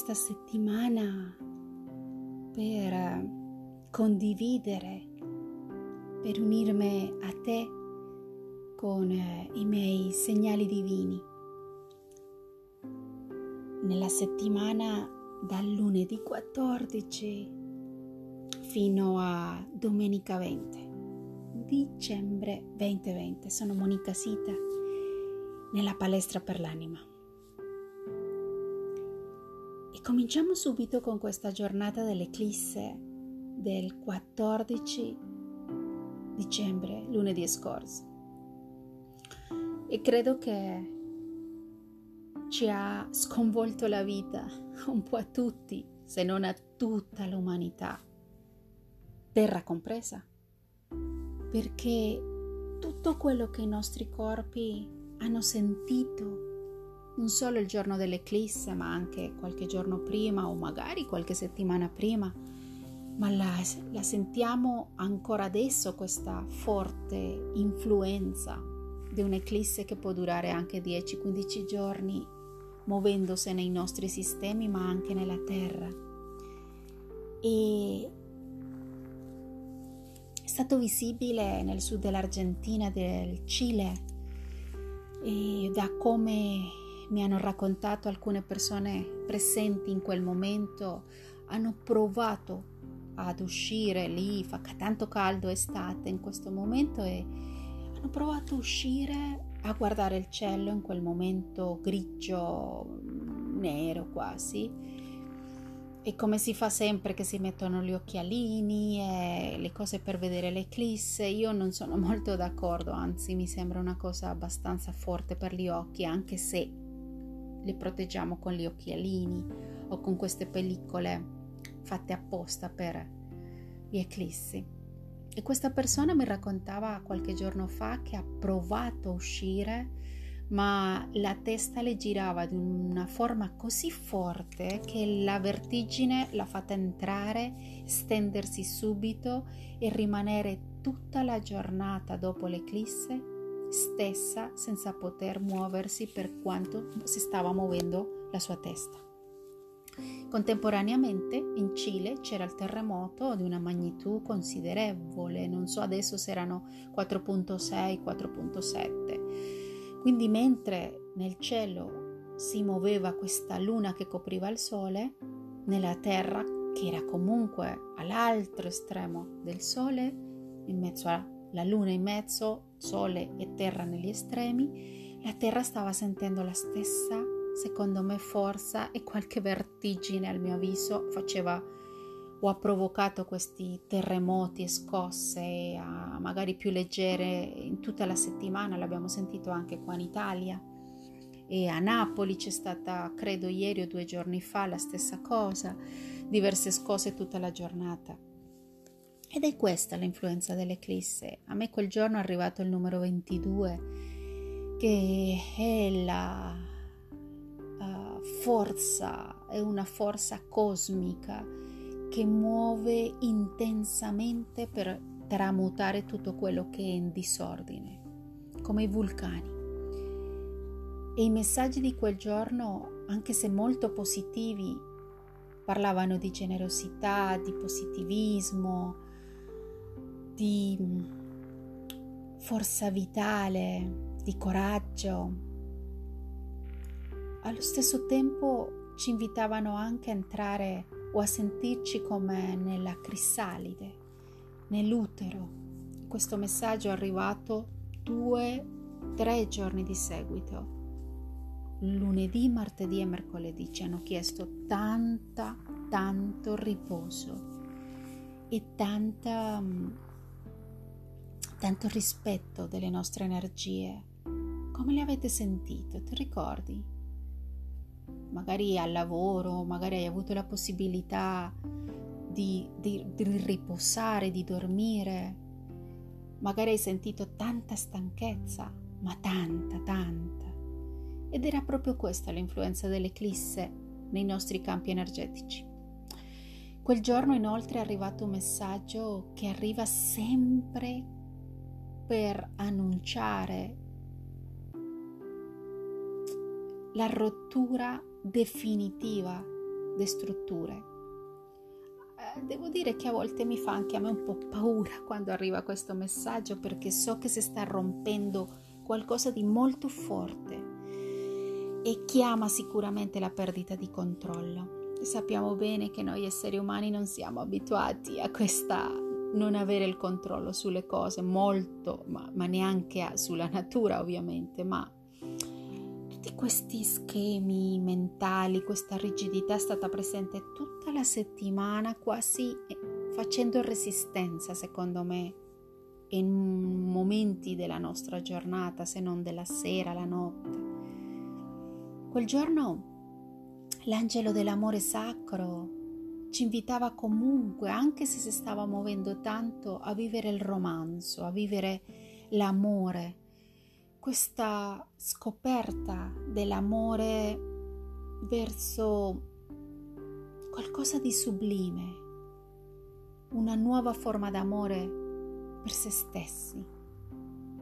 questa settimana per condividere, per unirmi a te con i miei segnali divini. Nella settimana dal lunedì 14 fino a domenica 20 dicembre 2020 sono Monica Sita nella palestra per l'anima. E cominciamo subito con questa giornata dell'eclisse del 14 dicembre, lunedì scorso. E credo che ci ha sconvolto la vita un po' a tutti, se non a tutta l'umanità, terra compresa, perché tutto quello che i nostri corpi hanno sentito non solo il giorno dell'eclisse, ma anche qualche giorno prima o magari qualche settimana prima, ma la, la sentiamo ancora adesso questa forte influenza di un'eclisse che può durare anche 10-15 giorni, muovendosi nei nostri sistemi, ma anche nella terra. E è stato visibile nel sud dell'Argentina, del Cile, e da come mi hanno raccontato alcune persone presenti in quel momento, hanno provato ad uscire lì, fa tanto caldo estate in questo momento e hanno provato a uscire a guardare il cielo in quel momento grigio, nero quasi. E come si fa sempre che si mettono gli occhialini e le cose per vedere l'eclisse, io non sono molto d'accordo, anzi mi sembra una cosa abbastanza forte per gli occhi, anche se li proteggiamo con gli occhialini o con queste pellicole fatte apposta per gli eclissi. E questa persona mi raccontava qualche giorno fa che ha provato a uscire, ma la testa le girava di una forma così forte che la vertigine l'ha fatta entrare, stendersi subito e rimanere tutta la giornata dopo l'eclisse stessa senza poter muoversi per quanto si stava muovendo la sua testa. Contemporaneamente in Cile c'era il terremoto di una magnitudo considerevole, non so adesso se erano 4.6, 4.7. Quindi mentre nel cielo si muoveva questa luna che copriva il sole, nella terra che era comunque all'altro estremo del sole, in mezzo a la luna in mezzo, sole e terra negli estremi, la terra stava sentendo la stessa, secondo me, forza e qualche vertigine al mio avviso faceva o ha provocato questi terremoti e scosse magari più leggere in tutta la settimana, l'abbiamo sentito anche qua in Italia. E a Napoli c'è stata, credo ieri o due giorni fa, la stessa cosa, diverse scosse tutta la giornata. Ed è questa l'influenza dell'eclisse. A me quel giorno è arrivato il numero 22, che è la uh, forza, è una forza cosmica che muove intensamente per tramutare tutto quello che è in disordine, come i vulcani. E i messaggi di quel giorno, anche se molto positivi, parlavano di generosità, di positivismo, di forza vitale, di coraggio. Allo stesso tempo ci invitavano anche a entrare o a sentirci come nella crisalide, nell'utero. Questo messaggio è arrivato due, tre giorni di seguito. Lunedì, martedì e mercoledì ci hanno chiesto tanta, tanto riposo e tanta tanto rispetto delle nostre energie. Come le avete sentite? Ti ricordi? Magari al lavoro, magari hai avuto la possibilità di, di, di riposare, di dormire. Magari hai sentito tanta stanchezza, ma tanta, tanta. Ed era proprio questa l'influenza dell'eclisse nei nostri campi energetici. Quel giorno inoltre è arrivato un messaggio che arriva sempre per annunciare la rottura definitiva di strutture. Eh, devo dire che a volte mi fa anche a me un po' paura quando arriva questo messaggio perché so che si sta rompendo qualcosa di molto forte e chiama sicuramente la perdita di controllo. Sappiamo bene che noi esseri umani non siamo abituati a questa non avere il controllo sulle cose, molto, ma, ma neanche a, sulla natura ovviamente, ma tutti questi schemi mentali, questa rigidità è stata presente tutta la settimana, quasi facendo resistenza, secondo me, in momenti della nostra giornata, se non della sera, la notte. Quel giorno l'angelo dell'amore sacro ci invitava comunque, anche se si stava muovendo tanto, a vivere il romanzo, a vivere l'amore, questa scoperta dell'amore verso qualcosa di sublime, una nuova forma d'amore per se stessi,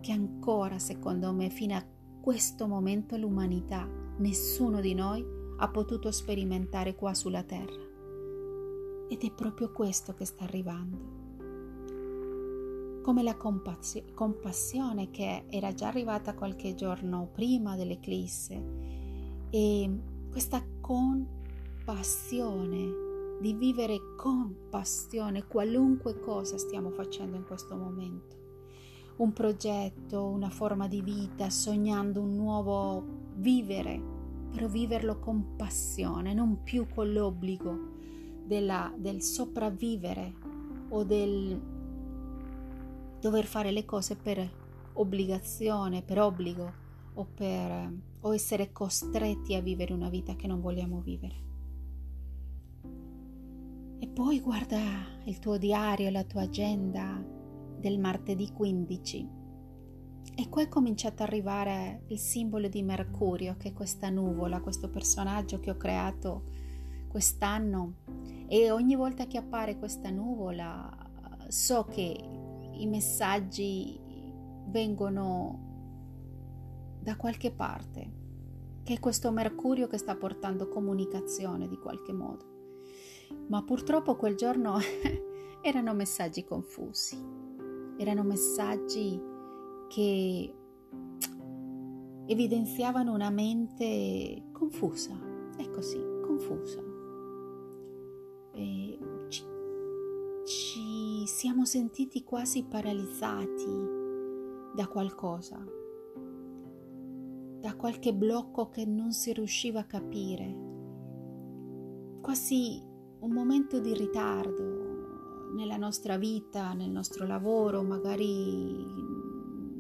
che ancora, secondo me, fino a questo momento l'umanità, nessuno di noi ha potuto sperimentare qua sulla Terra. Ed è proprio questo che sta arrivando. Come la compassi- compassione che era già arrivata qualche giorno prima dell'eclisse e questa compassione di vivere con passione qualunque cosa stiamo facendo in questo momento. Un progetto, una forma di vita, sognando un nuovo vivere, però viverlo con passione, non più con l'obbligo della, del sopravvivere o del dover fare le cose per obbligazione, per obbligo o per o essere costretti a vivere una vita che non vogliamo vivere. E poi guarda il tuo diario, la tua agenda del martedì 15 e qua è cominciato ad arrivare il simbolo di Mercurio, che è questa nuvola, questo personaggio che ho creato quest'anno e ogni volta che appare questa nuvola so che i messaggi vengono da qualche parte, che è questo Mercurio che sta portando comunicazione di qualche modo. Ma purtroppo quel giorno erano messaggi confusi, erano messaggi che evidenziavano una mente confusa, è così, confusa. E ci, ci siamo sentiti quasi paralizzati da qualcosa, da qualche blocco che non si riusciva a capire, quasi un momento di ritardo nella nostra vita, nel nostro lavoro, magari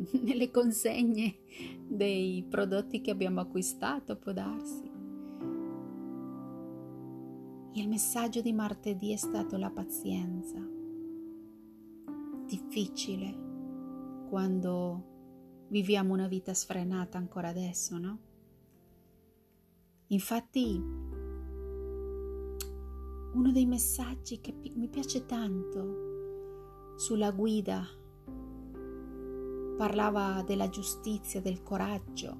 nelle consegne dei prodotti che abbiamo acquistato, può darsi. Il messaggio di martedì è stato la pazienza. Difficile quando viviamo una vita sfrenata ancora adesso, no? Infatti, uno dei messaggi che mi piace tanto sulla guida parlava della giustizia, del coraggio.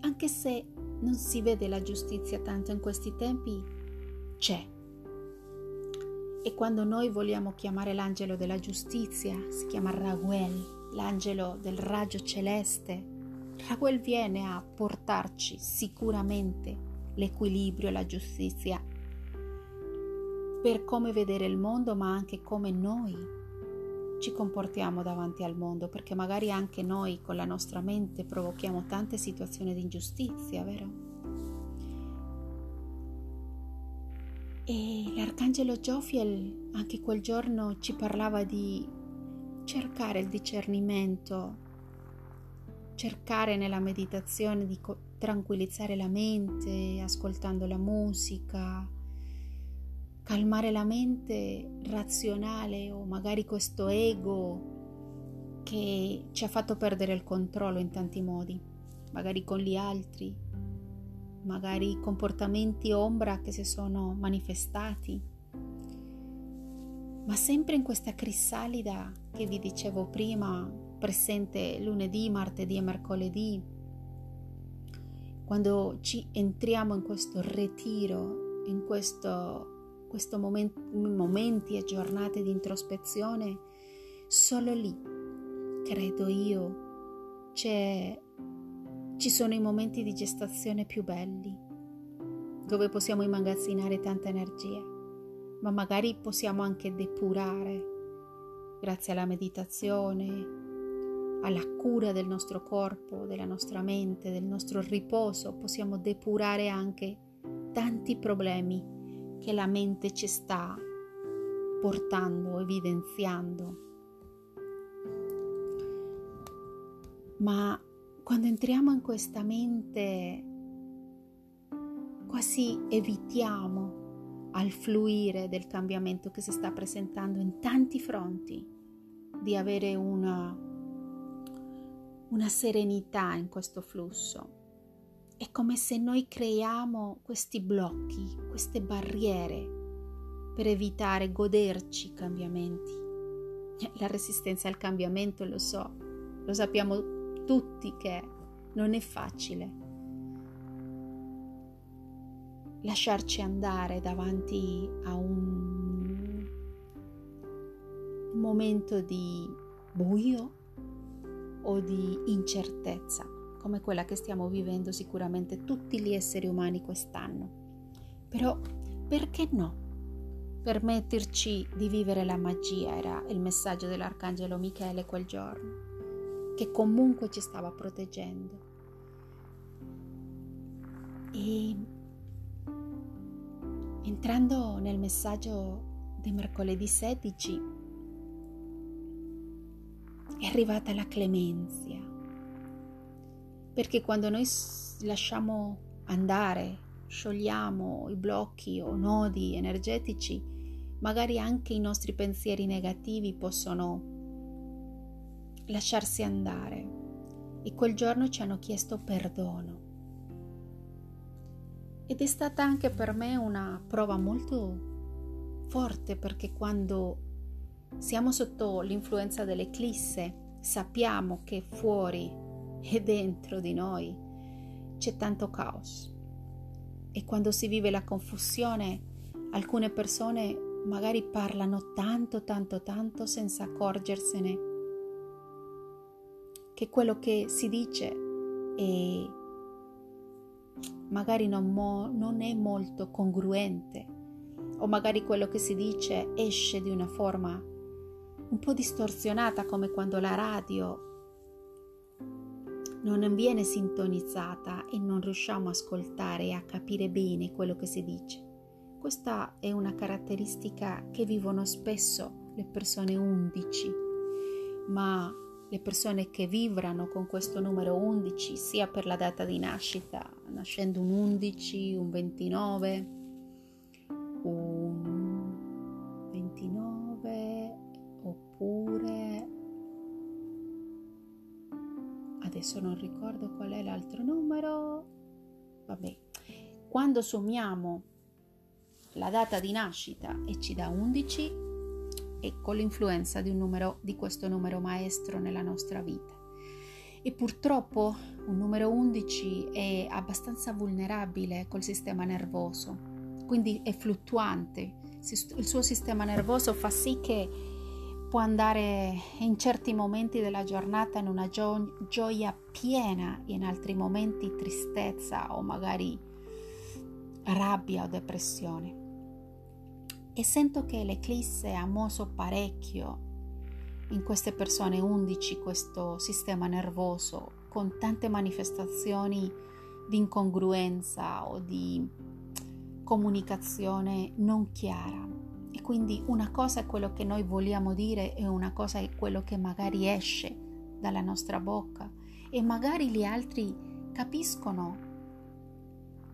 Anche se non si vede la giustizia tanto in questi tempi, c'è. E quando noi vogliamo chiamare l'angelo della giustizia, si chiama Raguel, l'angelo del raggio celeste. Raguel viene a portarci sicuramente l'equilibrio e la giustizia per come vedere il mondo, ma anche come noi ci comportiamo davanti al mondo, perché magari anche noi con la nostra mente provochiamo tante situazioni di ingiustizia, vero? E l'arcangelo Giofiel anche quel giorno ci parlava di cercare il discernimento, cercare nella meditazione di tranquillizzare la mente ascoltando la musica, calmare la mente razionale o magari questo ego che ci ha fatto perdere il controllo in tanti modi, magari con gli altri, magari comportamenti ombra che si sono manifestati, ma sempre in questa crisalida che vi dicevo prima, presente lunedì, martedì e mercoledì, quando ci entriamo in questo ritiro, in questo, moment, momenti e giornate di introspezione, solo lì, credo io, ci sono i momenti di gestazione più belli, dove possiamo immagazzinare tanta energia, ma magari possiamo anche depurare grazie alla meditazione, alla cura del nostro corpo, della nostra mente, del nostro riposo, possiamo depurare anche tanti problemi che la mente ci sta portando, evidenziando. Ma quando entriamo in questa mente quasi evitiamo al fluire del cambiamento che si sta presentando in tanti fronti di avere una una serenità in questo flusso. È come se noi creiamo questi blocchi, queste barriere per evitare goderci i cambiamenti. La resistenza al cambiamento lo so, lo sappiamo tutti che non è facile. Lasciarci andare davanti a un momento di buio o di incertezza, come quella che stiamo vivendo sicuramente tutti gli esseri umani quest'anno. Però perché no? Permetterci di vivere la magia era il messaggio dell'Arcangelo Michele quel giorno, che comunque ci stava proteggendo. E entrando nel messaggio di mercoledì 16, è arrivata la clemenzia. Perché quando noi lasciamo andare, sciogliamo i blocchi o nodi energetici, magari anche i nostri pensieri negativi possono lasciarsi andare. E quel giorno ci hanno chiesto perdono. Ed è stata anche per me una prova molto forte perché quando siamo sotto l'influenza dell'eclisse, sappiamo che fuori e dentro di noi c'è tanto caos. E quando si vive la confusione, alcune persone magari parlano tanto, tanto, tanto senza accorgersene che quello che si dice è magari non, mo- non è molto congruente o magari quello che si dice esce di una forma un po' distorsionata come quando la radio non viene sintonizzata e non riusciamo a ascoltare e a capire bene quello che si dice. Questa è una caratteristica che vivono spesso le persone 11, ma le persone che vibrano con questo numero 11, sia per la data di nascita, nascendo un 11, un 29, adesso non ricordo qual è l'altro numero. Vabbè quando sommiamo la data di nascita e ci dà 11 ecco l'influenza di numero di questo numero maestro nella nostra vita. E purtroppo un numero 11 è abbastanza vulnerabile col sistema nervoso quindi è fluttuante. Il suo sistema nervoso fa sì che può andare in certi momenti della giornata in una gio- gioia piena, in altri momenti tristezza o magari rabbia o depressione. E sento che l'eclisse ha mosso parecchio in queste persone 11 questo sistema nervoso con tante manifestazioni di incongruenza o di comunicazione non chiara e quindi una cosa è quello che noi vogliamo dire e una cosa è quello che magari esce dalla nostra bocca e magari gli altri capiscono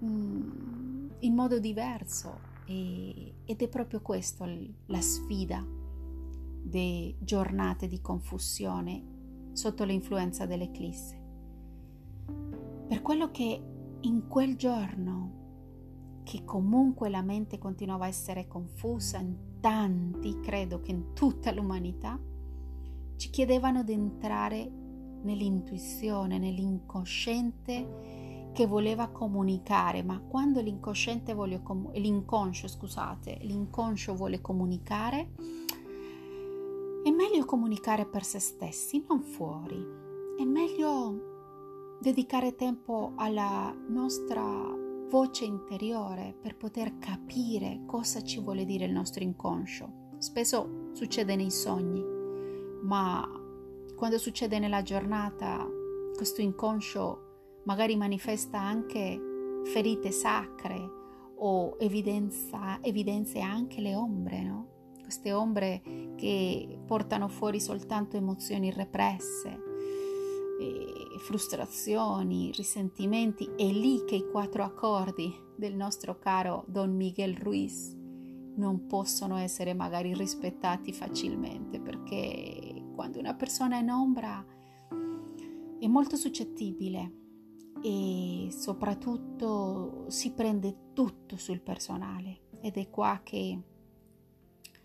mm, in modo diverso e, ed è proprio questo la sfida di giornate di confusione sotto l'influenza dell'eclisse. Per quello che in quel giorno che comunque la mente continuava a essere confusa in tanti, credo che in tutta l'umanità, ci chiedevano di entrare nell'intuizione, nell'incosciente che voleva comunicare, ma quando l'inconsciente vuole com- l'inconscio, scusate, l'inconscio vuole comunicare, è meglio comunicare per se stessi, non fuori. È meglio dedicare tempo alla nostra voce interiore per poter capire cosa ci vuole dire il nostro inconscio. Spesso succede nei sogni, ma quando succede nella giornata, questo inconscio magari manifesta anche ferite sacre o evidenza, evidenzia anche le ombre, no? queste ombre che portano fuori soltanto emozioni represse, frustrazioni, risentimenti, è lì che i quattro accordi del nostro caro Don Miguel Ruiz non possono essere magari rispettati facilmente perché quando una persona è in ombra è molto suscettibile e soprattutto si prende tutto sul personale ed è qua che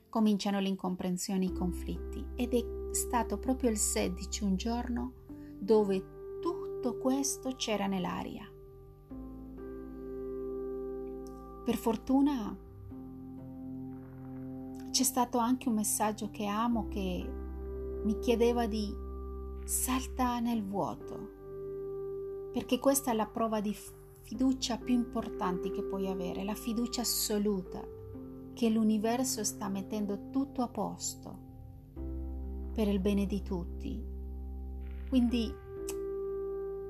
cominciano le incomprensioni, i conflitti. Ed è stato proprio il 16 un giorno dove tutto questo c'era nell'aria. Per fortuna c'è stato anche un messaggio che amo che mi chiedeva di salta nel vuoto, perché questa è la prova di fiducia più importante che puoi avere, la fiducia assoluta che l'universo sta mettendo tutto a posto per il bene di tutti. Quindi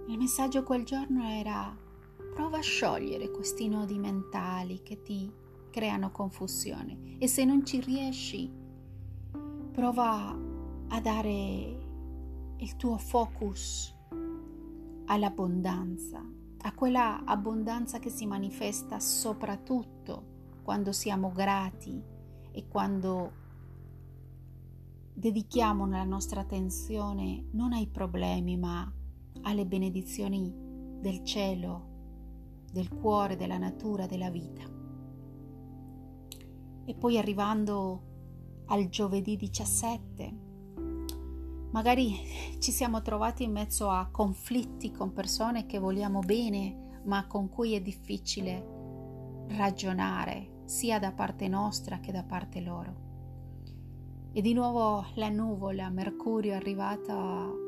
il messaggio quel giorno era prova a sciogliere questi nodi mentali che ti creano confusione. E se non ci riesci prova a dare il tuo focus all'abbondanza, a quella abbondanza che si manifesta soprattutto quando siamo grati e quando dedichiamo la nostra attenzione non ai problemi ma alle benedizioni del cielo, del cuore, della natura, della vita. E poi arrivando al giovedì 17, magari ci siamo trovati in mezzo a conflitti con persone che vogliamo bene ma con cui è difficile ragionare, sia da parte nostra che da parte loro. E di nuovo la nuvola, Mercurio è arrivato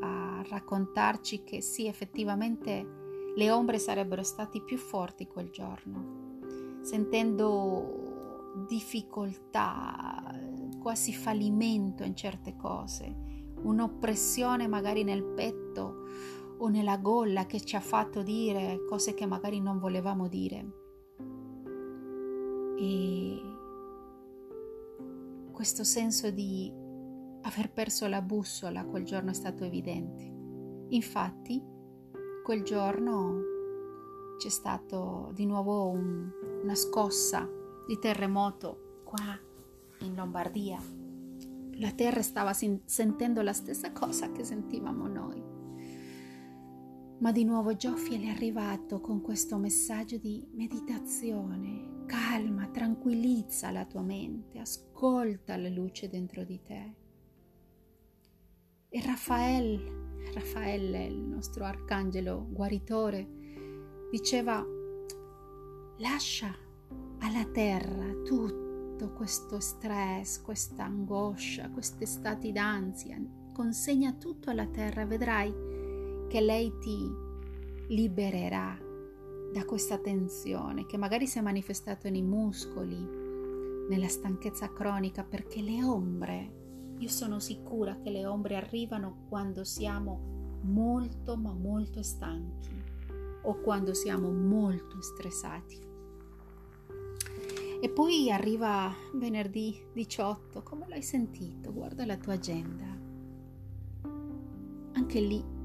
a, raccontarci che sì, effettivamente le ombre sarebbero stati più forti quel giorno, sentendo difficoltà, quasi fallimento in certe cose, un'oppressione magari nel petto o nella gola che ci ha fatto dire cose che magari non volevamo dire. E questo senso di aver perso la bussola quel giorno è stato evidente. Infatti, quel giorno c'è stato di nuovo un, una scossa di terremoto qua in Lombardia. La terra stava sentendo la stessa cosa che sentivamo noi. Ma di nuovo Giofiel è arrivato con questo messaggio di meditazione, calma, tranquillizza la tua mente, ascolta la luce dentro di te. E Raffaele, Raffaele, il nostro arcangelo guaritore, diceva, lascia alla terra tutto questo stress, questa angoscia, questi stati d'ansia, consegna tutto alla terra, vedrai che lei ti libererà da questa tensione che magari si è manifestata nei muscoli, nella stanchezza cronica, perché le ombre, io sono sicura che le ombre arrivano quando siamo molto ma molto stanchi o quando siamo molto stressati. E poi arriva venerdì 18, come l'hai sentito? Guarda la tua agenda. Anche lì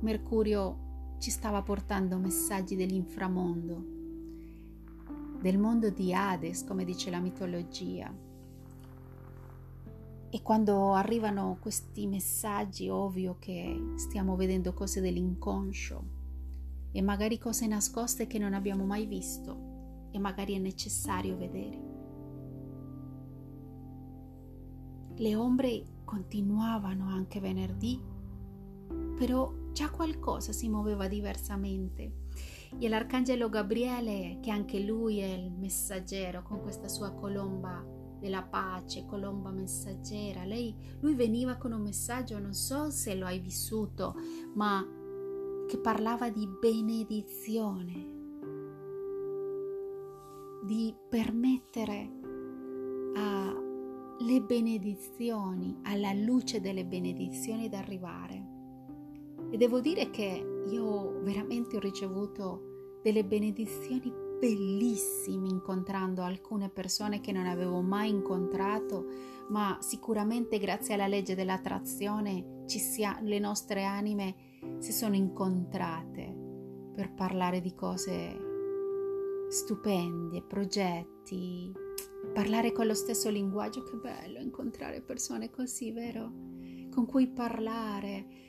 Mercurio ci stava portando messaggi dell'inframondo, del mondo di Hades, come dice la mitologia. E quando arrivano questi messaggi, ovvio che stiamo vedendo cose dell'inconscio e magari cose nascoste che non abbiamo mai visto e magari è necessario vedere. Le ombre continuavano anche venerdì, però già qualcosa si muoveva diversamente E l'arcangelo Gabriele, che anche lui è il messaggero con questa sua colomba della pace, colomba messaggera, lei, lui veniva con un messaggio, non so se lo hai vissuto, ma che parlava di benedizione, di permettere alle benedizioni, alla luce delle benedizioni ad arrivare. E devo dire che io veramente ho ricevuto delle benedizioni bellissime incontrando alcune persone che non avevo mai incontrato, ma sicuramente grazie alla legge dell'attrazione sia, le nostre anime si sono incontrate per parlare di cose stupende, progetti, parlare con lo stesso linguaggio, che bello incontrare persone così, vero? Con cui parlare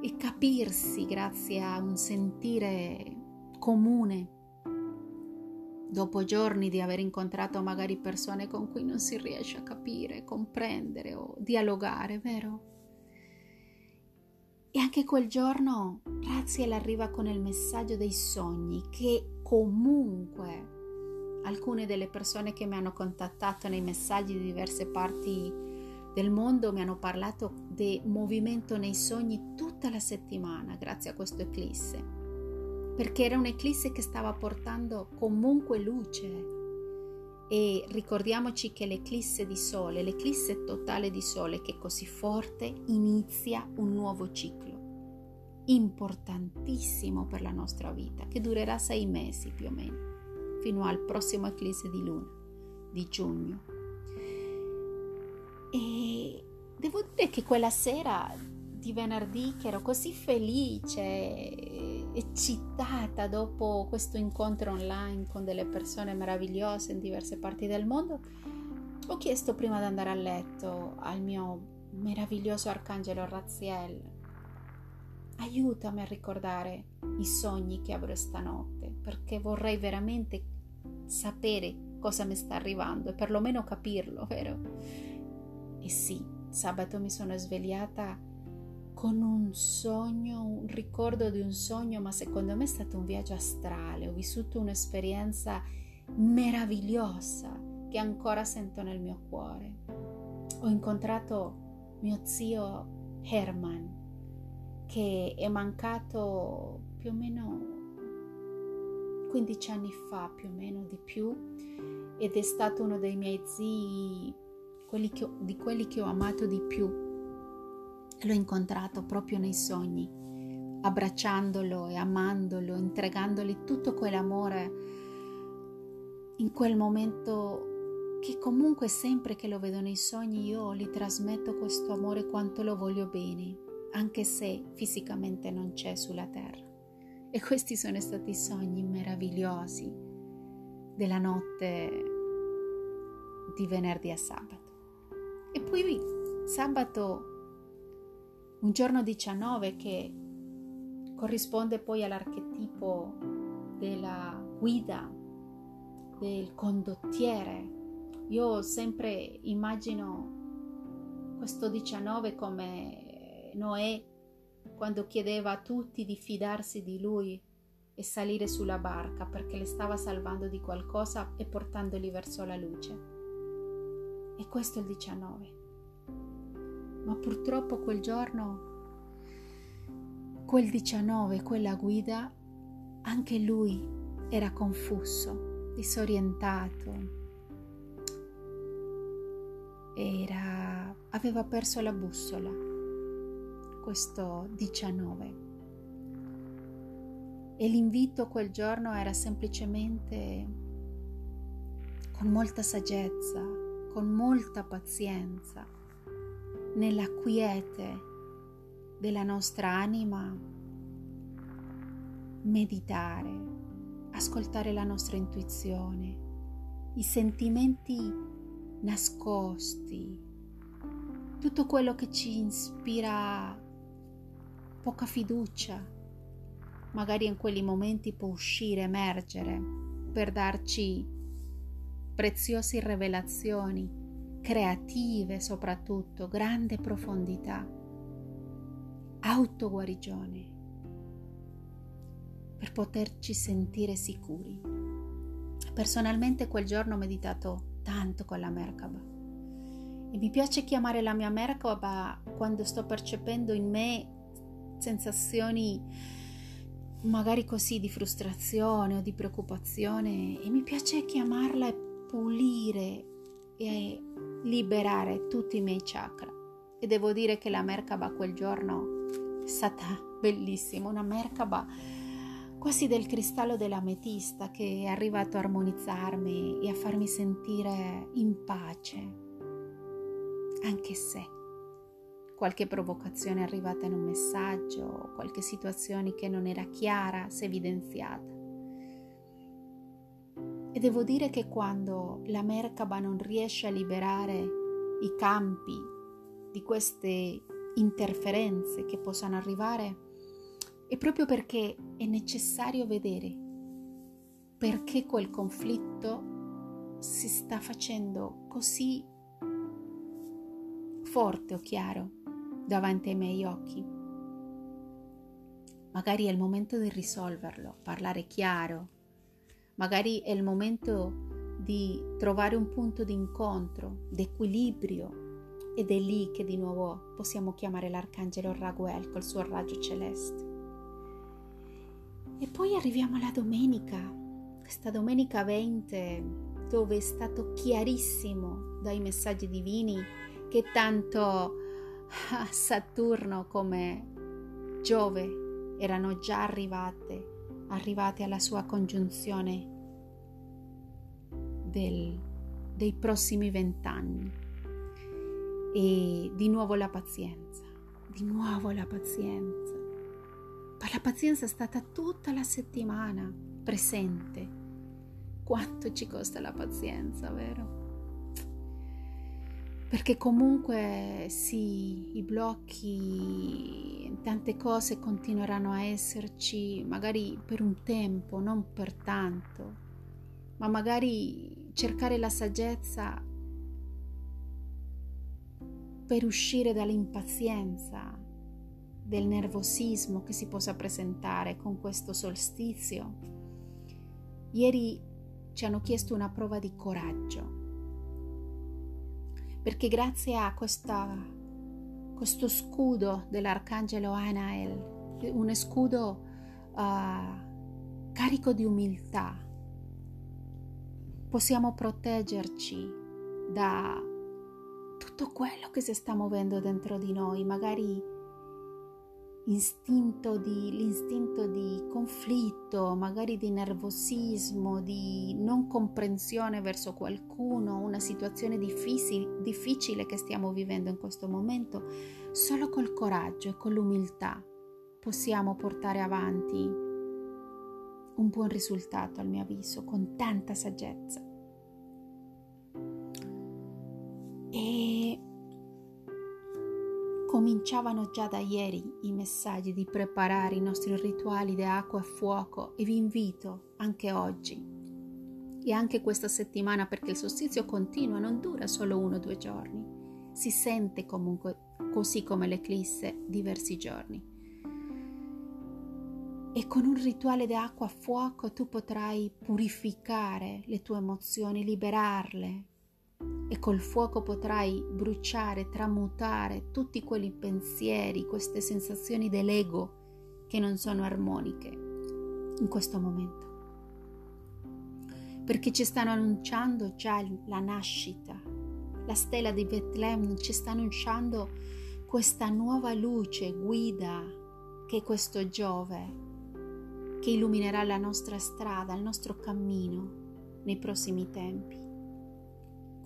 e capirsi grazie a un sentire comune. Dopo giorni di aver incontrato magari persone con cui non si riesce a capire, comprendere o dialogare, vero? E anche quel giorno Raziel arriva con il messaggio dei sogni che comunque alcune delle persone che mi hanno contattato nei messaggi di diverse parti del mondo mi hanno parlato di movimento nei sogni tutta la settimana grazie a questo eclisse, perché era un'eclisse che stava portando comunque luce. E ricordiamoci che l'eclisse di sole, l'eclisse totale di sole che è così forte, inizia un nuovo ciclo importantissimo per la nostra vita, che durerà sei mesi più o meno fino al prossimo eclisse di luna di giugno. E devo dire che quella sera di venerdì che ero così felice, eccitata dopo questo incontro online con delle persone meravigliose in diverse parti del mondo, ho chiesto prima di andare a letto al mio meraviglioso arcangelo Raziel, aiutami a ricordare i sogni che avrò stanotte, perché vorrei veramente sapere cosa mi sta arrivando e perlomeno capirlo, vero? E sì, sabato mi sono svegliata con un sogno, un ricordo di un sogno, ma secondo me è stato un viaggio astrale, ho vissuto un'esperienza meravigliosa che ancora sento nel mio cuore. Ho incontrato mio zio Herman, che è mancato più o meno 15 anni fa, più o meno di più, ed è stato uno dei miei zii, quelli ho, di quelli che ho amato di più. L'ho incontrato proprio nei sogni, abbracciandolo e amandolo, entregandogli tutto quell'amore in quel momento che comunque sempre che lo vedo nei sogni io gli trasmetto questo amore quanto lo voglio bene, anche se fisicamente non c'è sulla terra. E questi sono stati sogni meravigliosi della notte di venerdì a sabato. E poi sabato, un giorno 19 che corrisponde poi all'archetipo della guida, del condottiere. Io sempre immagino questo 19 come Noè quando chiedeva a tutti di fidarsi di lui e salire sulla barca perché le stava salvando di qualcosa e portandoli verso la luce. E questo è il 19. Ma purtroppo quel giorno, quel 19, quella guida, anche lui era confuso, disorientato. Era, aveva perso la bussola questo 19. E l'invito quel giorno era semplicemente con molta saggezza, con molta pazienza, nella quiete della nostra anima, meditare, ascoltare la nostra intuizione, i sentimenti nascosti, tutto quello che ci ispira poca fiducia, magari in quegli momenti può uscire, emergere per darci preziose rivelazioni, creative soprattutto, grande profondità, autoguarigione. per poterci sentire sicuri. Personalmente quel giorno ho meditato tanto con la Merkaba e mi piace chiamare la mia Merkaba quando sto percependo in me sensazioni magari così di frustrazione o di preoccupazione e mi piace chiamarla e pulire e liberare tutti i miei chakra. E devo dire che la Merkaba quel giorno è stata bellissima, una Merkaba quasi del cristallo dell'ametista che è arrivato a armonizzarmi e a farmi sentire in pace, anche se qualche provocazione è arrivata in un messaggio, qualche situazione che non era chiara si è evidenziata. E devo dire che quando la Merkaba non riesce a liberare i campi di queste interferenze che possano arrivare, è proprio perché è necessario vedere perché quel conflitto si sta facendo così forte o chiaro davanti ai miei occhi. Magari è il momento di risolverlo, parlare chiaro, magari è il momento di trovare un punto di incontro, d'equilibrio ed è lì che di nuovo possiamo chiamare l'arcangelo Raguel col suo raggio celeste. E poi arriviamo alla domenica, questa domenica 20, dove è stato chiarissimo dai messaggi divini che tanto Saturno come Giove erano già arrivate, arrivate alla sua congiunzione del, dei prossimi vent'anni. E di nuovo la pazienza, di nuovo la pazienza la pazienza è stata tutta la settimana presente. Quanto ci costa la pazienza, vero? Perché comunque sì, i blocchi, tante cose continueranno a esserci, magari per un tempo, non per tanto, ma magari cercare la saggezza per uscire dall'impazienza, del nervosismo che si possa presentare con questo solstizio. Ieri ci hanno chiesto una prova di coraggio, perché grazie a questa, questo scudo dell'arcangelo Anael, un scudo uh, carico di umiltà, possiamo proteggerci da tutto quello che si sta muovendo dentro di noi, magari istinto di, l'istinto di conflitto, magari di nervosismo, di non comprensione verso qualcuno, una situazione difficile, difficile che stiamo vivendo in questo momento, solo col coraggio e con l'umiltà possiamo portare avanti un buon risultato, al mio avviso, con tanta saggezza. E Cominciavano già da ieri i messaggi di preparare i nostri rituali di acqua e fuoco e vi invito anche oggi e anche questa settimana perché il solstizio continua, non dura solo uno o due giorni, si sente comunque così come l'eclisse diversi giorni. E con un rituale di acqua e fuoco tu potrai purificare le tue emozioni, liberarle, e col fuoco potrai bruciare, tramutare tutti quei pensieri, queste sensazioni dell'ego che non sono armoniche in questo momento. Perché ci stanno annunciando già la nascita, la stella di Betlemme ci sta annunciando questa nuova luce, guida, che è questo Giove, che illuminerà la nostra strada, il nostro cammino nei prossimi tempi.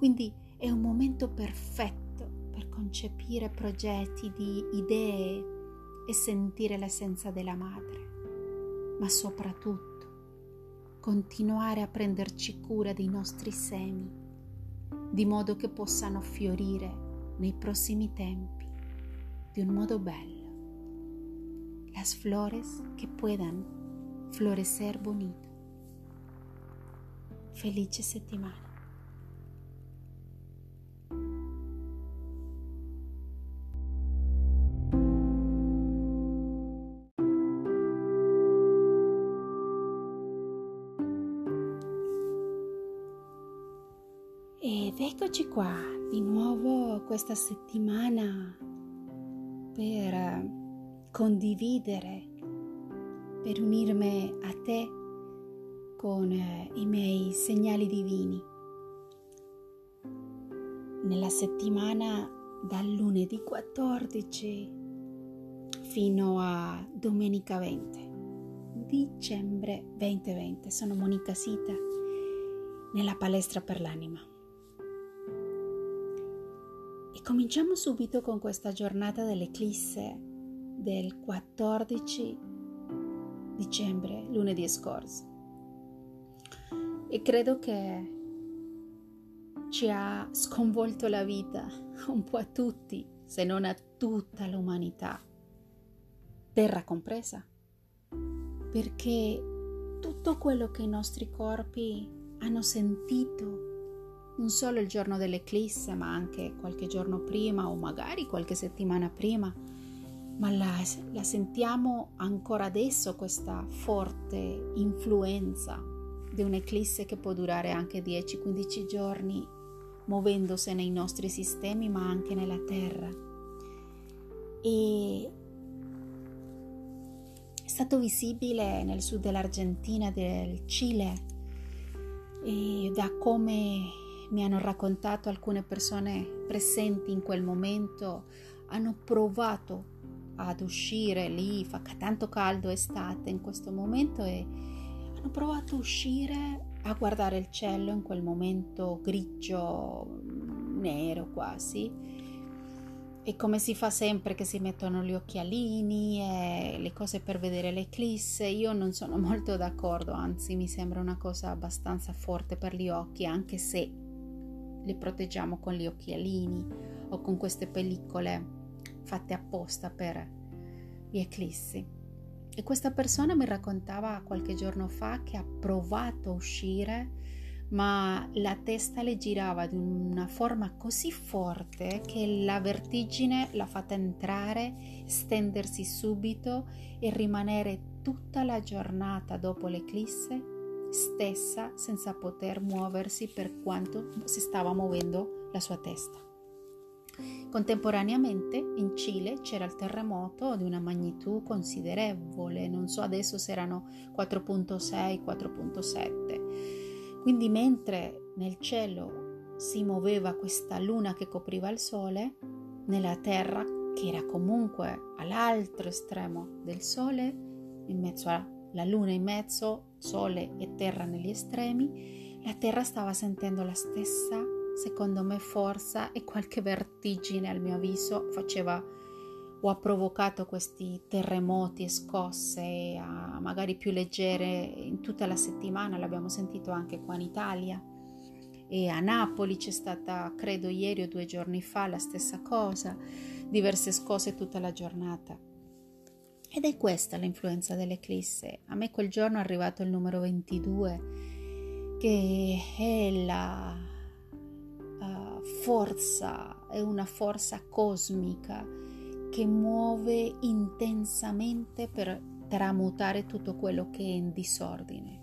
Quindi è un momento perfetto per concepire progetti di idee e sentire l'essenza della madre, ma soprattutto continuare a prenderci cura dei nostri semi, di modo che possano fiorire nei prossimi tempi di un modo bello. Las flores que puedan florecer bonito. Felice settimana. Qua di nuovo questa settimana per condividere, per unirmi a te con i miei segnali divini. Nella settimana dal lunedì 14 fino a domenica 20 dicembre 2020. Sono Monica Sita nella palestra per l'anima. Cominciamo subito con questa giornata dell'eclisse del 14 dicembre, lunedì scorso. E credo che ci ha sconvolto la vita un po' a tutti, se non a tutta l'umanità, terra compresa, perché tutto quello che i nostri corpi hanno sentito non solo il giorno dell'eclisse, ma anche qualche giorno prima o magari qualche settimana prima, ma la, la sentiamo ancora adesso questa forte influenza di un'eclisse che può durare anche 10-15 giorni, muovendosi nei nostri sistemi, ma anche nella Terra. E è stato visibile nel sud dell'Argentina, del Cile, e da come mi hanno raccontato alcune persone presenti in quel momento, hanno provato ad uscire lì, fa tanto caldo estate in questo momento e hanno provato a uscire a guardare il cielo in quel momento grigio, nero quasi. E come si fa sempre che si mettono gli occhialini e le cose per vedere l'eclisse, io non sono molto d'accordo, anzi mi sembra una cosa abbastanza forte per gli occhi, anche se li proteggiamo con gli occhialini o con queste pellicole fatte apposta per gli eclissi. E questa persona mi raccontava qualche giorno fa che ha provato a uscire, ma la testa le girava di una forma così forte che la vertigine l'ha fatta entrare, stendersi subito e rimanere tutta la giornata dopo l'eclisse stessa senza poter muoversi per quanto si stava muovendo la sua testa. Contemporaneamente in Cile c'era il terremoto di una magnitudine considerevole, non so adesso se erano 4.6, 4.7. Quindi mentre nel cielo si muoveva questa luna che copriva il sole, nella terra che era comunque all'altro estremo del sole, in mezzo a la luna in mezzo, sole e terra negli estremi, la terra stava sentendo la stessa, secondo me, forza e qualche vertigine al mio avviso faceva o ha provocato questi terremoti e scosse magari più leggere in tutta la settimana, l'abbiamo sentito anche qua in Italia. E a Napoli c'è stata, credo ieri o due giorni fa, la stessa cosa, diverse scosse tutta la giornata. Ed è questa l'influenza dell'eclisse. A me quel giorno è arrivato il numero 22, che è la uh, forza, è una forza cosmica che muove intensamente per tramutare tutto quello che è in disordine,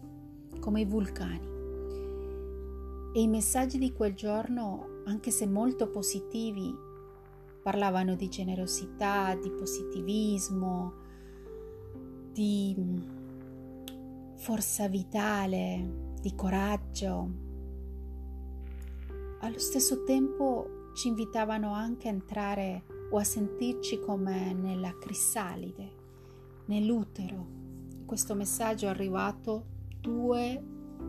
come i vulcani. E i messaggi di quel giorno, anche se molto positivi, parlavano di generosità, di positivismo, di forza vitale, di coraggio. Allo stesso tempo ci invitavano anche a entrare o a sentirci come nella crisalide, nell'utero. Questo messaggio è arrivato due,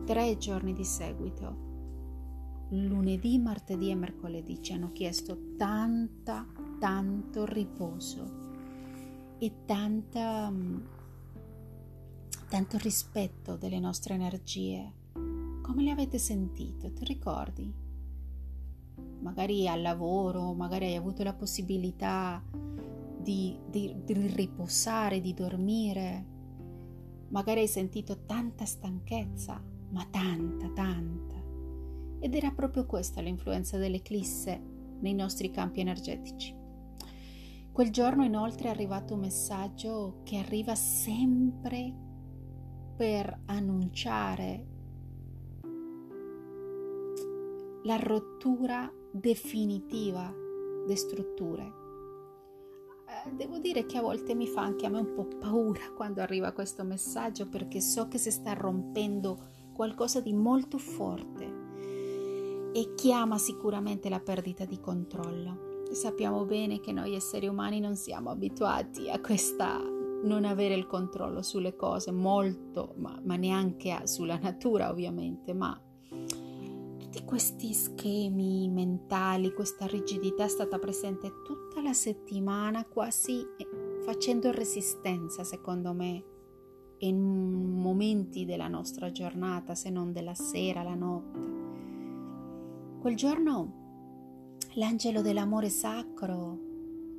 tre giorni di seguito. Lunedì, martedì e mercoledì ci hanno chiesto tanta, tanto riposo e tanta tanto rispetto delle nostre energie. Come le avete sentite? Ti ricordi? Magari al lavoro, magari hai avuto la possibilità di, di, di riposare, di dormire. Magari hai sentito tanta stanchezza, ma tanta, tanta. Ed era proprio questa l'influenza dell'eclisse nei nostri campi energetici. Quel giorno inoltre è arrivato un messaggio che arriva sempre per annunciare la rottura definitiva di strutture. Eh, devo dire che a volte mi fa anche a me un po' paura quando arriva questo messaggio perché so che si sta rompendo qualcosa di molto forte e chiama sicuramente la perdita di controllo. Sappiamo bene che noi esseri umani non siamo abituati a questa non avere il controllo sulle cose, molto, ma, ma neanche a, sulla natura ovviamente, ma tutti questi schemi mentali, questa rigidità è stata presente tutta la settimana, quasi eh, facendo resistenza, secondo me, in momenti della nostra giornata, se non della sera, la notte. Quel giorno l'angelo dell'amore sacro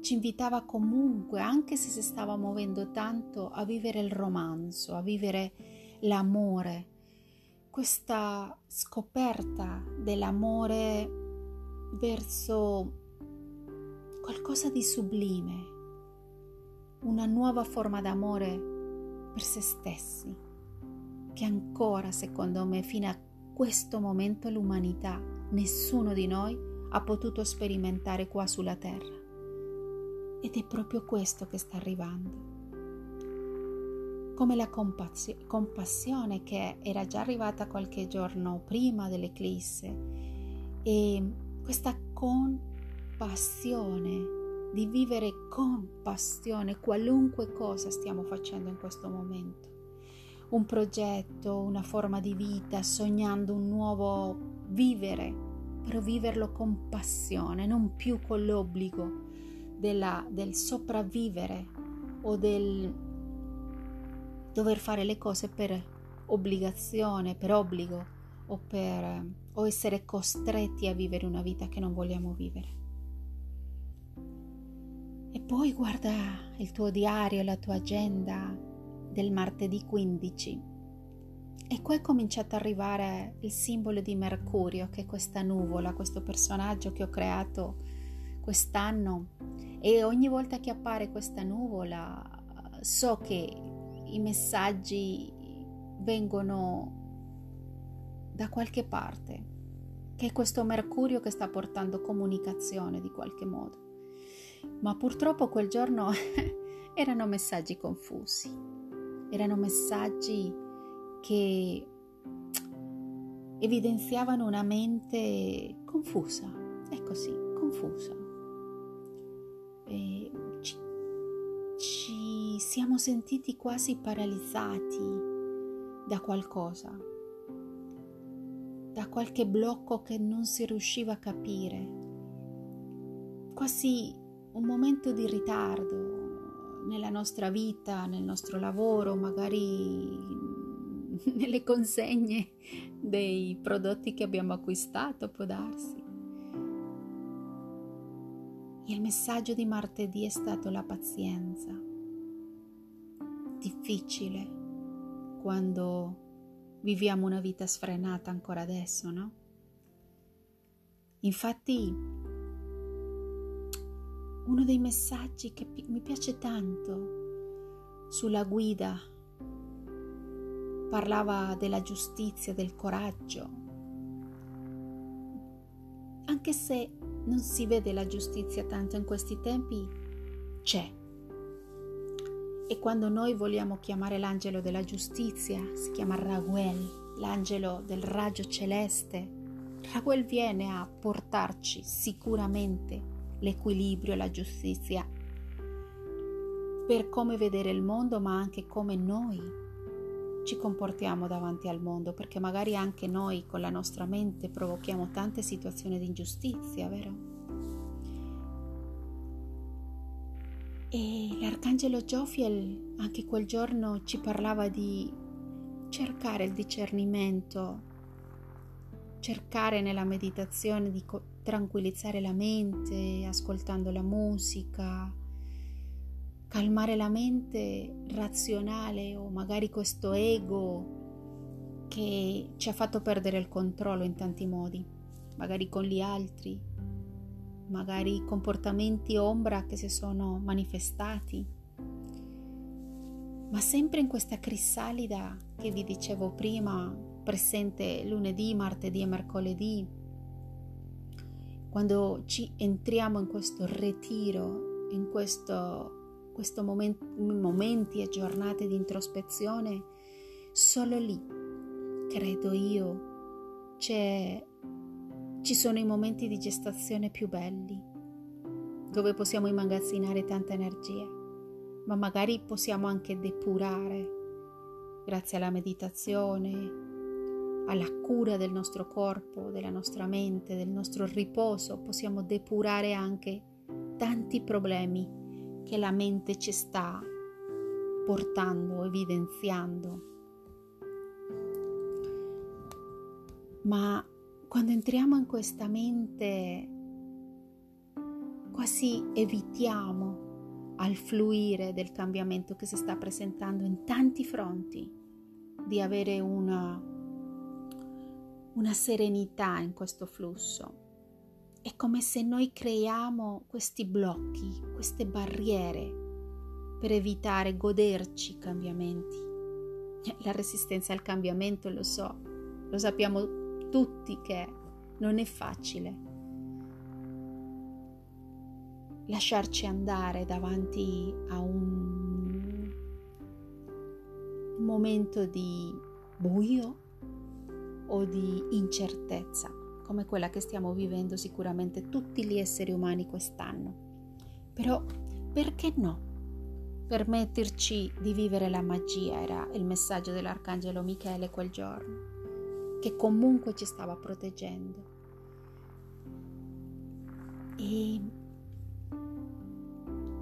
ci invitava comunque, anche se si stava muovendo tanto, a vivere il romanzo, a vivere l'amore, questa scoperta dell'amore verso qualcosa di sublime, una nuova forma d'amore per se stessi, che ancora, secondo me, fino a questo momento l'umanità, nessuno di noi ha potuto sperimentare qua sulla Terra. Ed è proprio questo che sta arrivando. Come la compassione che era già arrivata qualche giorno prima dell'eclisse. E questa compassione di vivere con passione qualunque cosa stiamo facendo in questo momento. Un progetto, una forma di vita, sognando un nuovo vivere, però viverlo con passione, non più con l'obbligo della, del sopravvivere o del dover fare le cose per obbligazione, per obbligo o per o essere costretti a vivere una vita che non vogliamo vivere. E poi guarda il tuo diario, la tua agenda del martedì 15 e qua è cominciato ad arrivare il simbolo di Mercurio, che è questa nuvola, questo personaggio che ho creato quest'anno e ogni volta che appare questa nuvola so che i messaggi vengono da qualche parte, che è questo Mercurio che sta portando comunicazione di qualche modo. Ma purtroppo quel giorno erano messaggi confusi, erano messaggi che evidenziavano una mente confusa, è così, confusa. E ci, ci siamo sentiti quasi paralizzati da qualcosa, da qualche blocco che non si riusciva a capire, quasi un momento di ritardo nella nostra vita, nel nostro lavoro, magari nelle consegne dei prodotti che abbiamo acquistato, può darsi. Il messaggio di martedì è stato la pazienza difficile quando viviamo una vita sfrenata ancora adesso, no? Infatti, uno dei messaggi che mi piace tanto sulla guida parlava della giustizia, del coraggio. Anche se non si vede la giustizia tanto in questi tempi, c'è e quando noi vogliamo chiamare l'angelo della giustizia, si chiama Raguel, l'angelo del raggio celeste. Raguel viene a portarci sicuramente l'equilibrio e la giustizia per come vedere il mondo, ma anche come noi ci comportiamo davanti al mondo, perché magari anche noi con la nostra mente provochiamo tante situazioni di ingiustizia, vero? E l'arcangelo Giofiel anche quel giorno ci parlava di cercare il discernimento, cercare nella meditazione di tranquillizzare la mente ascoltando la musica, calmare la mente razionale o magari questo ego che ci ha fatto perdere il controllo in tanti modi, magari con gli altri, magari comportamenti ombra che si sono manifestati, ma sempre in questa crisalida che vi dicevo prima, presente lunedì, martedì e mercoledì, quando ci entriamo in questo ritiro, in questo, moment, momenti e giornate di introspezione, solo lì, credo io, ci sono i momenti di gestazione più belli, dove possiamo immagazzinare tanta energia, ma magari possiamo anche depurare, grazie alla meditazione, alla cura del nostro corpo, della nostra mente, del nostro riposo, possiamo depurare anche tanti problemi che la mente ci sta portando, evidenziando. Ma quando entriamo in questa mente, quasi evitiamo al fluire del cambiamento che si sta presentando in tanti fronti, di avere una una serenità in questo flusso. È come se noi creiamo questi blocchi, queste barriere per evitare goderci i cambiamenti. La resistenza al cambiamento, lo so, lo sappiamo tutti che non è facile. Lasciarci andare davanti a un momento di buio o di incertezza, come quella che stiamo vivendo sicuramente tutti gli esseri umani quest'anno. Però perché no? Permetterci di vivere la magia era il messaggio dell'Arcangelo Michele quel giorno, che comunque ci stava proteggendo. E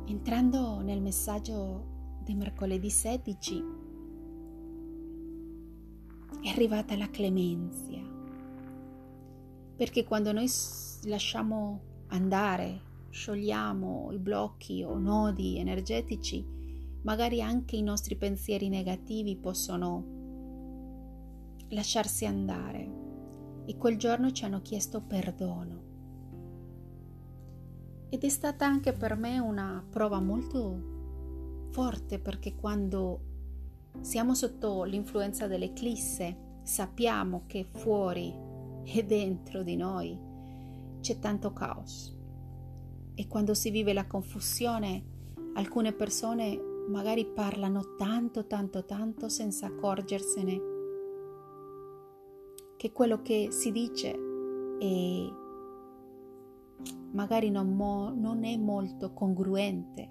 entrando nel messaggio di mercoledì 16, è arrivata la clemenzia. Perché quando noi lasciamo andare, sciogliamo i blocchi o nodi energetici, magari anche i nostri pensieri negativi possono lasciarsi andare. E quel giorno ci hanno chiesto perdono. Ed è stata anche per me una prova molto forte perché quando siamo sotto l'influenza dell'eclisse, sappiamo che fuori e dentro di noi c'è tanto caos. E quando si vive la confusione, alcune persone magari parlano tanto, tanto, tanto senza accorgersene che quello che si dice è magari non, mo, non è molto congruente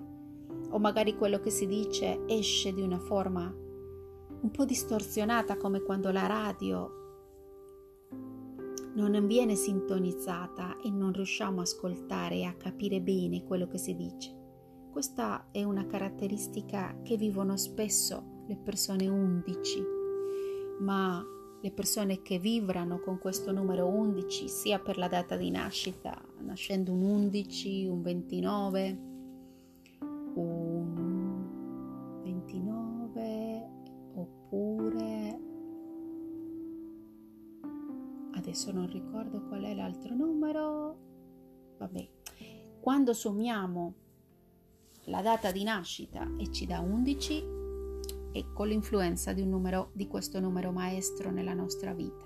o magari quello che si dice esce di una forma un po' distorsionata come quando la radio non viene sintonizzata e non riusciamo a ascoltare e a capire bene quello che si dice. Questa è una caratteristica che vivono spesso le persone 11, ma le persone che vibrano con questo numero 11, sia per la data di nascita, nascendo un 11, un 29, un 29, oppure adesso non ricordo qual è l'altro numero. Vabbè. Quando sommiamo la data di nascita e ci dà 11 ecco l'influenza di, numero, di questo numero maestro nella nostra vita.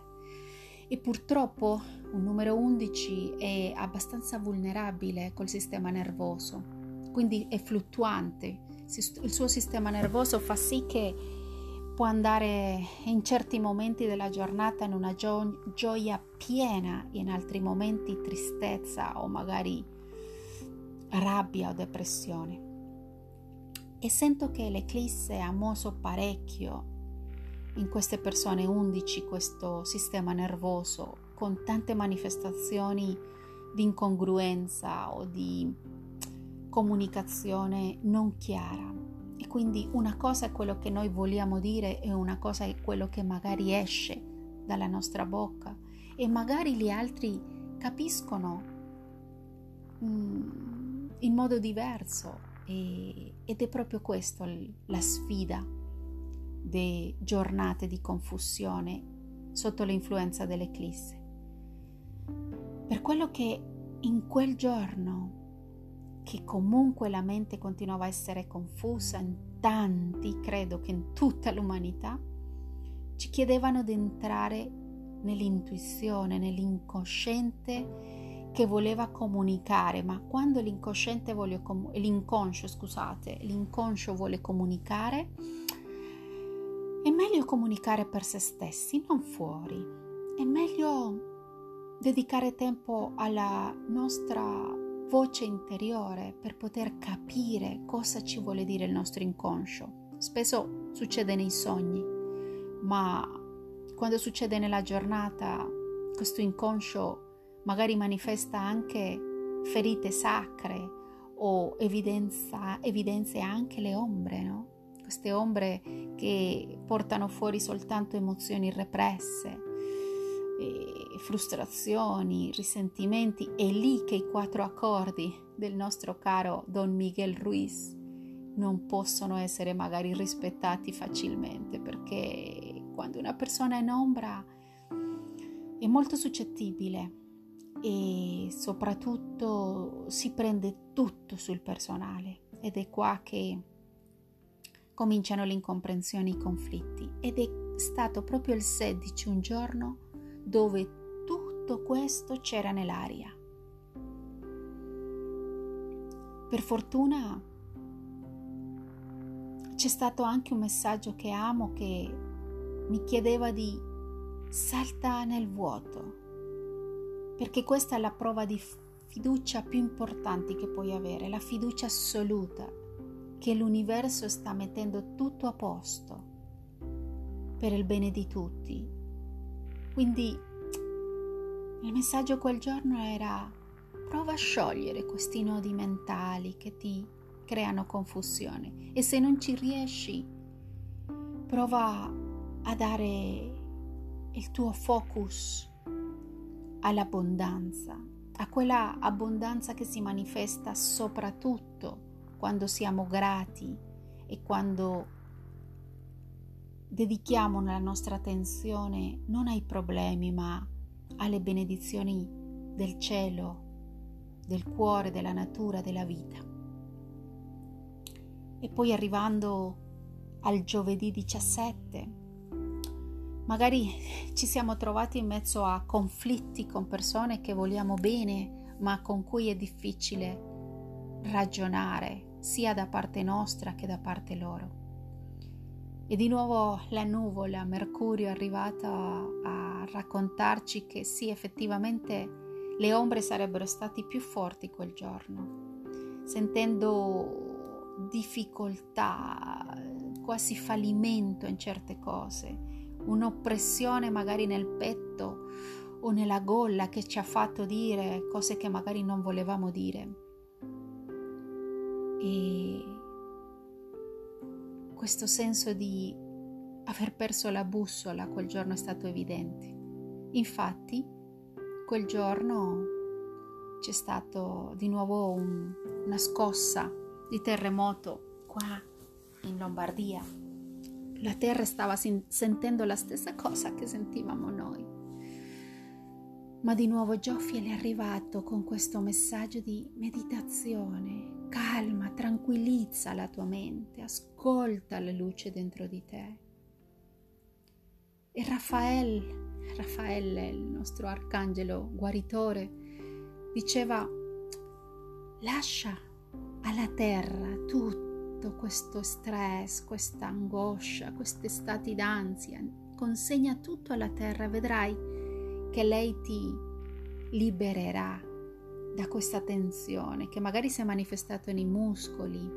E purtroppo un numero 11 è abbastanza vulnerabile col sistema nervoso. Quindi è fluttuante. Il suo sistema nervoso fa sì che può andare in certi momenti della giornata in una gio- gioia piena, in altri momenti tristezza o magari rabbia o depressione. E sento che l'eclisse ha mosso parecchio in queste persone 11 questo sistema nervoso con tante manifestazioni di incongruenza o di comunicazione non chiara e quindi una cosa è quello che noi vogliamo dire e una cosa è quello che magari esce dalla nostra bocca e magari gli altri capiscono mm, in modo diverso e, ed è proprio questo la sfida di giornate di confusione sotto l'influenza dell'eclisse. Per quello che in quel giorno che comunque la mente continuava a essere confusa in tanti, credo che in tutta l'umanità, ci chiedevano di entrare nell'intuizione, nell'incosciente che voleva comunicare, ma quando l'inconsciente vuole com- l'inconscio, scusate, l'inconscio vuole comunicare, è meglio comunicare per se stessi, non fuori. È meglio dedicare tempo alla nostra voce interiore per poter capire cosa ci vuole dire il nostro inconscio. Spesso succede nei sogni, ma quando succede nella giornata, questo inconscio magari manifesta anche ferite sacre o evidenza, evidenzia anche le ombre, no? Queste ombre che portano fuori soltanto emozioni represse, frustrazioni, risentimenti. È lì che i quattro accordi del nostro caro Don Miguel Ruiz non possono essere magari rispettati facilmente perché quando una persona è in ombra è molto suscettibile e soprattutto si prende tutto sul personale ed è qua che cominciano le incomprensioni i conflitti ed è stato proprio il 16 un giorno dove tutto questo c'era nell'aria. Per fortuna c'è stato anche un messaggio che amo che mi chiedeva di salta nel vuoto perché questa è la prova di fiducia più importante che puoi avere, la fiducia assoluta che l'universo sta mettendo tutto a posto per il bene di tutti. Quindi il messaggio quel giorno era prova a sciogliere questi nodi mentali che ti creano confusione. E se non ci riesci prova a dare il tuo focus all'abbondanza, a quella abbondanza che si manifesta soprattutto quando siamo grati e quando dedichiamo la nostra attenzione non ai problemi ma alle benedizioni del cielo, del cuore, della natura, della vita. E poi arrivando al giovedì 17, Magari ci siamo trovati in mezzo a conflitti con persone che vogliamo bene, ma con cui è difficile ragionare, sia da parte nostra che da parte loro. E di nuovo la nuvola, Mercurio è arrivato a raccontarci che sì, effettivamente le ombre sarebbero stati più forti quel giorno, sentendo difficoltà, quasi fallimento in certe cose un'oppressione magari nel petto o nella gola che ci ha fatto dire cose che magari non volevamo dire. E questo senso di aver perso la bussola quel giorno è stato evidente. Infatti, quel giorno c'è stato di nuovo un, una scossa di terremoto qua in Lombardia la terra stava sentendo la stessa cosa che sentivamo noi. Ma di nuovo Giofiel è arrivato con questo messaggio di meditazione, calma, tranquillizza la tua mente, ascolta la luce dentro di te. E Raffaele, Raffaele, il nostro arcangelo guaritore, diceva, lascia alla terra tutto questo stress, questa angoscia, questi stati d'ansia, consegna tutto alla terra, vedrai che lei ti libererà da questa tensione che magari si è manifestata nei muscoli,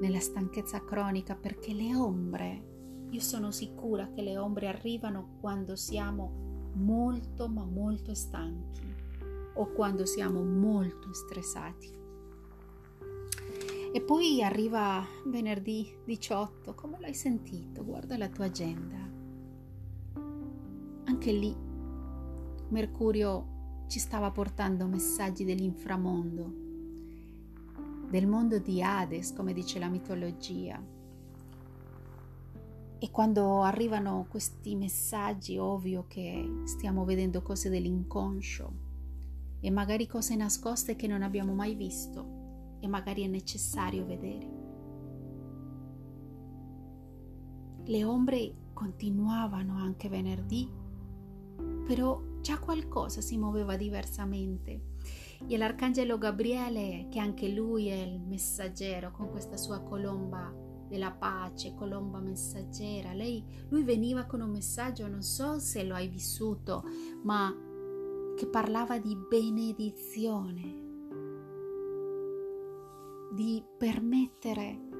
nella stanchezza cronica, perché le ombre, io sono sicura che le ombre arrivano quando siamo molto ma molto stanchi o quando siamo molto stressati. E poi arriva venerdì 18, come l'hai sentito? Guarda la tua agenda. Anche lì Mercurio ci stava portando messaggi dell'inframondo, del mondo di Hades, come dice la mitologia. E quando arrivano questi messaggi, ovvio che stiamo vedendo cose dell'inconscio e magari cose nascoste che non abbiamo mai visto e magari è necessario vedere. Le ombre continuavano anche venerdì, però già qualcosa si muoveva diversamente E l'arcangelo Gabriele, che anche lui è il messaggero con questa sua colomba della pace, colomba messaggera, lei, lui veniva con un messaggio, non so se lo hai vissuto, ma che parlava di benedizione, di permettere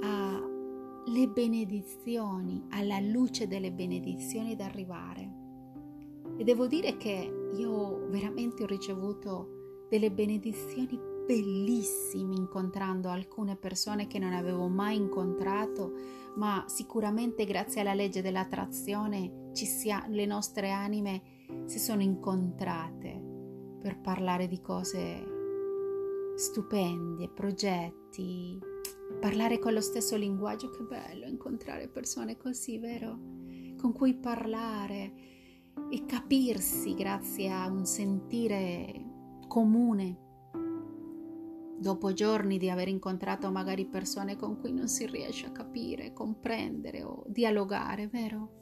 alle benedizioni, alla luce delle benedizioni ad arrivare. E devo dire che io veramente ho ricevuto delle benedizioni bellissime incontrando alcune persone che non avevo mai incontrato, ma sicuramente grazie alla legge dell'attrazione sia, le nostre anime si sono incontrate per parlare di cose stupende, progetti, parlare con lo stesso linguaggio, che bello incontrare persone così, vero? Con cui parlare e capirsi grazie a un sentire comune. Dopo giorni di aver incontrato magari persone con cui non si riesce a capire, comprendere o dialogare, vero?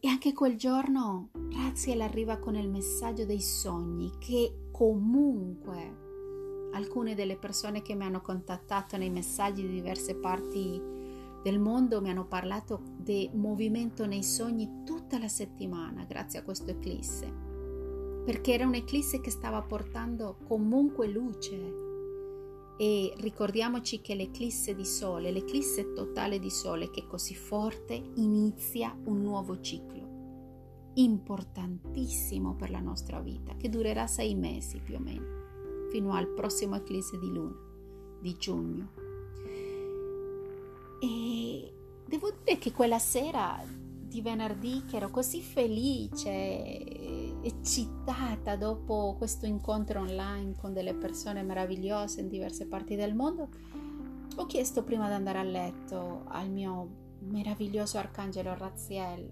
E anche quel giorno Raziel arriva con il messaggio dei sogni che comunque alcune delle persone che mi hanno contattato nei messaggi di diverse parti del mondo mi hanno parlato di movimento nei sogni tutta la settimana grazie a questo eclisse, perché era un'eclisse che stava portando comunque luce. E ricordiamoci che l'eclisse di sole, l'eclisse totale di sole che è così forte, inizia un nuovo ciclo importantissimo per la nostra vita, che durerà sei mesi più o meno fino al prossimo eclisse di luna di giugno. E devo dire che quella sera di venerdì che ero così felice, eccitata dopo questo incontro online con delle persone meravigliose in diverse parti del mondo, ho chiesto prima di andare a letto al mio meraviglioso arcangelo Raziel,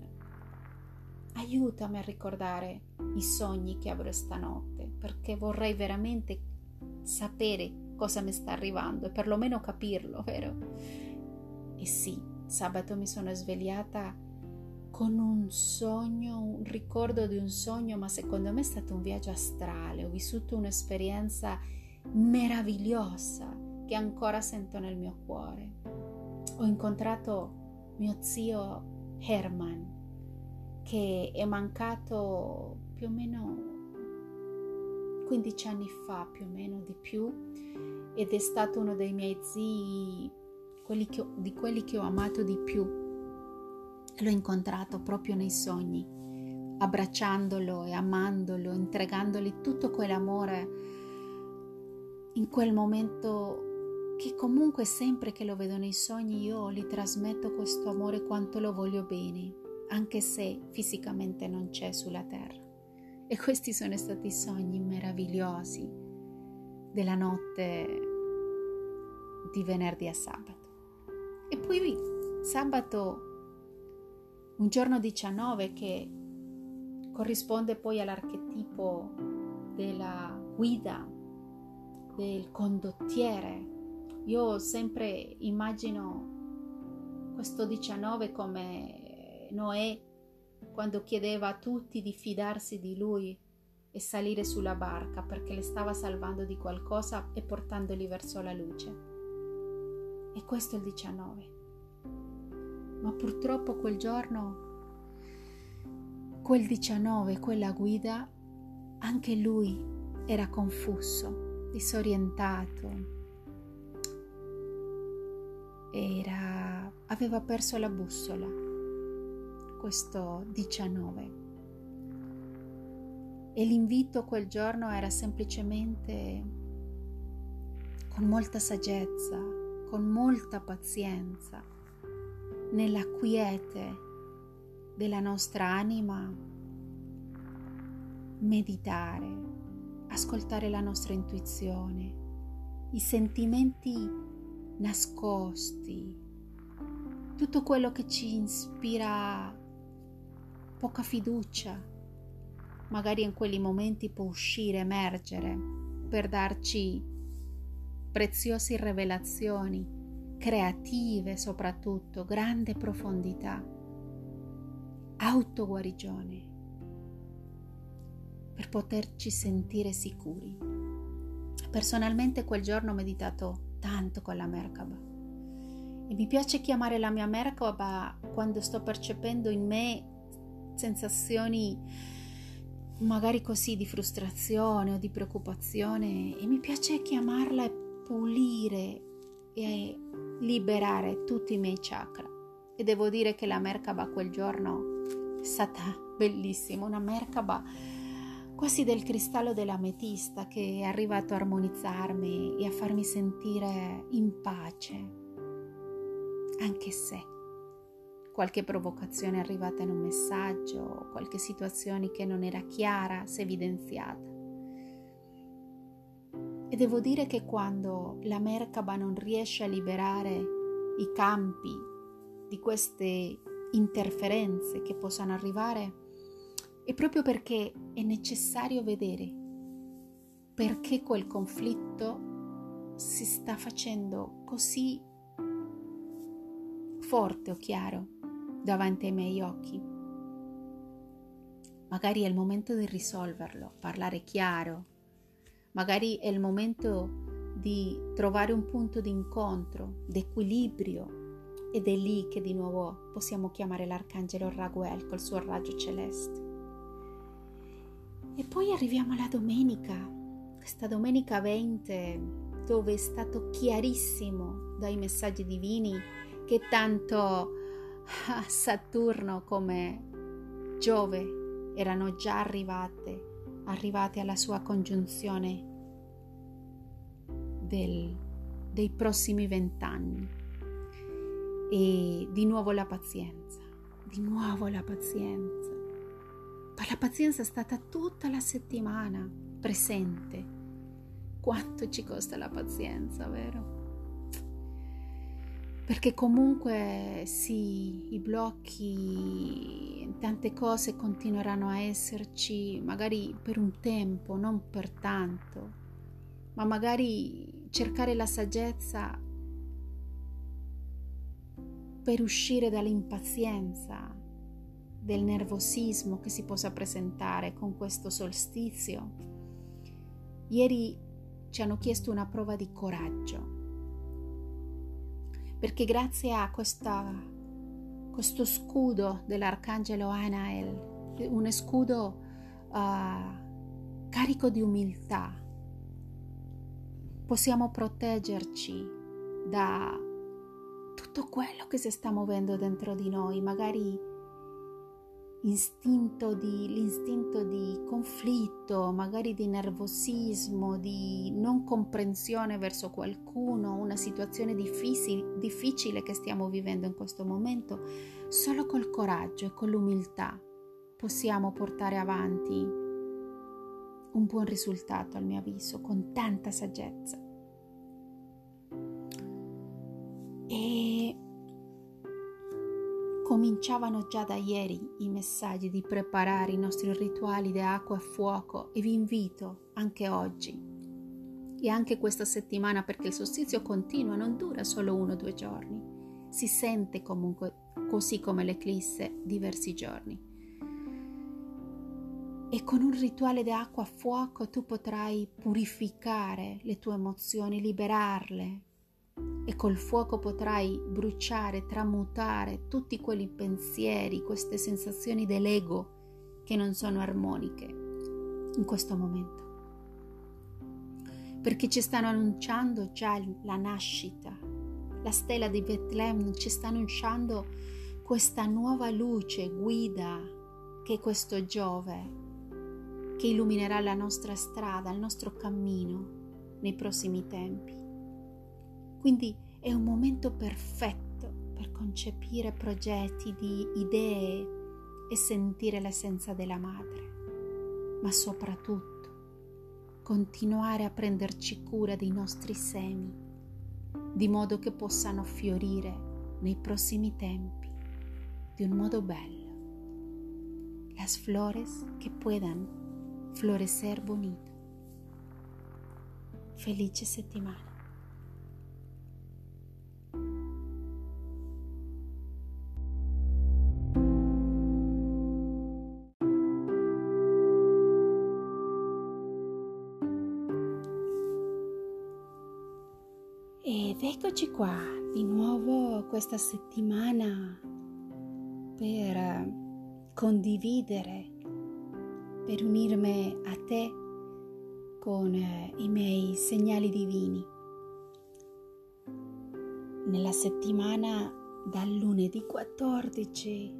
aiutami a ricordare i sogni che avrò stanotte, perché vorrei veramente sapere cosa mi sta arrivando e perlomeno capirlo, vero? E sì, sabato mi sono svegliata con un sogno, un ricordo di un sogno, ma secondo me è stato un viaggio astrale, ho vissuto un'esperienza meravigliosa che ancora sento nel mio cuore. Ho incontrato mio zio Herman, che è mancato più o meno 15 anni fa, più o meno di più, ed è stato uno dei miei zii, quelli ho, di quelli che ho amato di più. L'ho incontrato proprio nei sogni, abbracciandolo e amandolo, entregandogli tutto quell'amore in quel momento che comunque sempre che lo vedo nei sogni io gli trasmetto questo amore quanto lo voglio bene, anche se fisicamente non c'è sulla terra. E questi sono stati sogni meravigliosi della notte di venerdì a sabato. E poi sabato, un giorno 19 che corrisponde poi all'archetipo della guida, del condottiere. Io sempre immagino questo 19 come Noè quando chiedeva a tutti di fidarsi di lui e salire sulla barca perché le stava salvando di qualcosa e portandoli verso la luce. E questo è il 19. Ma purtroppo quel giorno, quel 19, quella guida, anche lui era confuso, disorientato, era, aveva perso la bussola questo 19. E l'invito quel giorno era semplicemente con molta saggezza, con molta pazienza, nella quiete della nostra anima, meditare, ascoltare la nostra intuizione, i sentimenti nascosti, tutto quello che ci ispira poca fiducia, magari in quegli momenti può uscire, emergere per darci preziose rivelazioni, creative soprattutto, grande profondità, autoguarigione. per poterci sentire sicuri. Personalmente quel giorno ho meditato tanto con la Merkaba e mi piace chiamare la mia Merkaba quando sto percependo in me sensazioni magari così di frustrazione o di preoccupazione e mi piace chiamarla e pulire e liberare tutti i miei chakra. E devo dire che la Merkaba quel giorno è stata bellissima, una Merkaba quasi del cristallo dell'ametista che è arrivato a armonizzarmi e a farmi sentire in pace, anche se qualche provocazione è arrivata in un messaggio, qualche situazione che non era chiara si è evidenziata. E devo dire che quando la Merkaba non riesce a liberare i campi di queste interferenze che possano arrivare, è proprio perché è necessario vedere perché quel conflitto si sta facendo così forte o chiaro davanti ai miei occhi. Magari è il momento di risolverlo, parlare chiaro, Magari è il momento di trovare un punto di incontro, d'equilibrio ed è lì che di nuovo possiamo chiamare l'arcangelo Raguel col suo raggio celeste. E poi arriviamo alla domenica, questa domenica 20 dove è stato chiarissimo dai messaggi divini che tanto Saturno come Giove erano già arrivate, arrivate alla sua congiunzione del, dei prossimi vent'anni. E di nuovo la pazienza, di nuovo la pazienza. Ma la pazienza è stata tutta la settimana presente. Quanto ci costa la pazienza, vero? Perché comunque sì, i blocchi, tante cose continueranno a esserci, magari per un tempo, non per tanto, ma magari cercare la saggezza per uscire dall'impazienza, del nervosismo che si possa presentare con questo solstizio. Ieri ci hanno chiesto una prova di coraggio, perché grazie a questa, questo scudo dell'arcangelo Anael, un scudo uh, carico di umiltà, possiamo proteggerci da tutto quello che si sta muovendo dentro di noi, magari istinto di, l'istinto di conflitto, magari di nervosismo, di non comprensione verso qualcuno, una situazione difficile, difficile che stiamo vivendo in questo momento, solo col coraggio e con l'umiltà possiamo portare avanti un buon risultato al mio avviso, con tanta saggezza. E cominciavano già da ieri i messaggi di preparare i nostri rituali di acqua e fuoco e vi invito anche oggi e anche questa settimana perché il solstizio continua, non dura solo uno o due giorni, si sente comunque così come l'eclisse diversi giorni. E con un rituale di acqua a fuoco tu potrai purificare le tue emozioni, liberarle. E col fuoco potrai bruciare, tramutare tutti quei pensieri, queste sensazioni dell'ego che non sono armoniche in questo momento. Perché ci stanno annunciando già la nascita, la stella di Betlemme ci sta annunciando questa nuova luce, guida che questo Giove che illuminerà la nostra strada, il nostro cammino nei prossimi tempi. Quindi è un momento perfetto per concepire progetti di idee e sentire l'essenza della madre, ma soprattutto continuare a prenderci cura dei nostri semi, di modo che possano fiorire nei prossimi tempi di un modo bello. Las flores que puedan Florecer Bonito. Felice settimana. Ed eccoci qua di nuovo questa settimana per eh, condividere per unirmi a te con i miei segnali divini. Nella settimana dal lunedì 14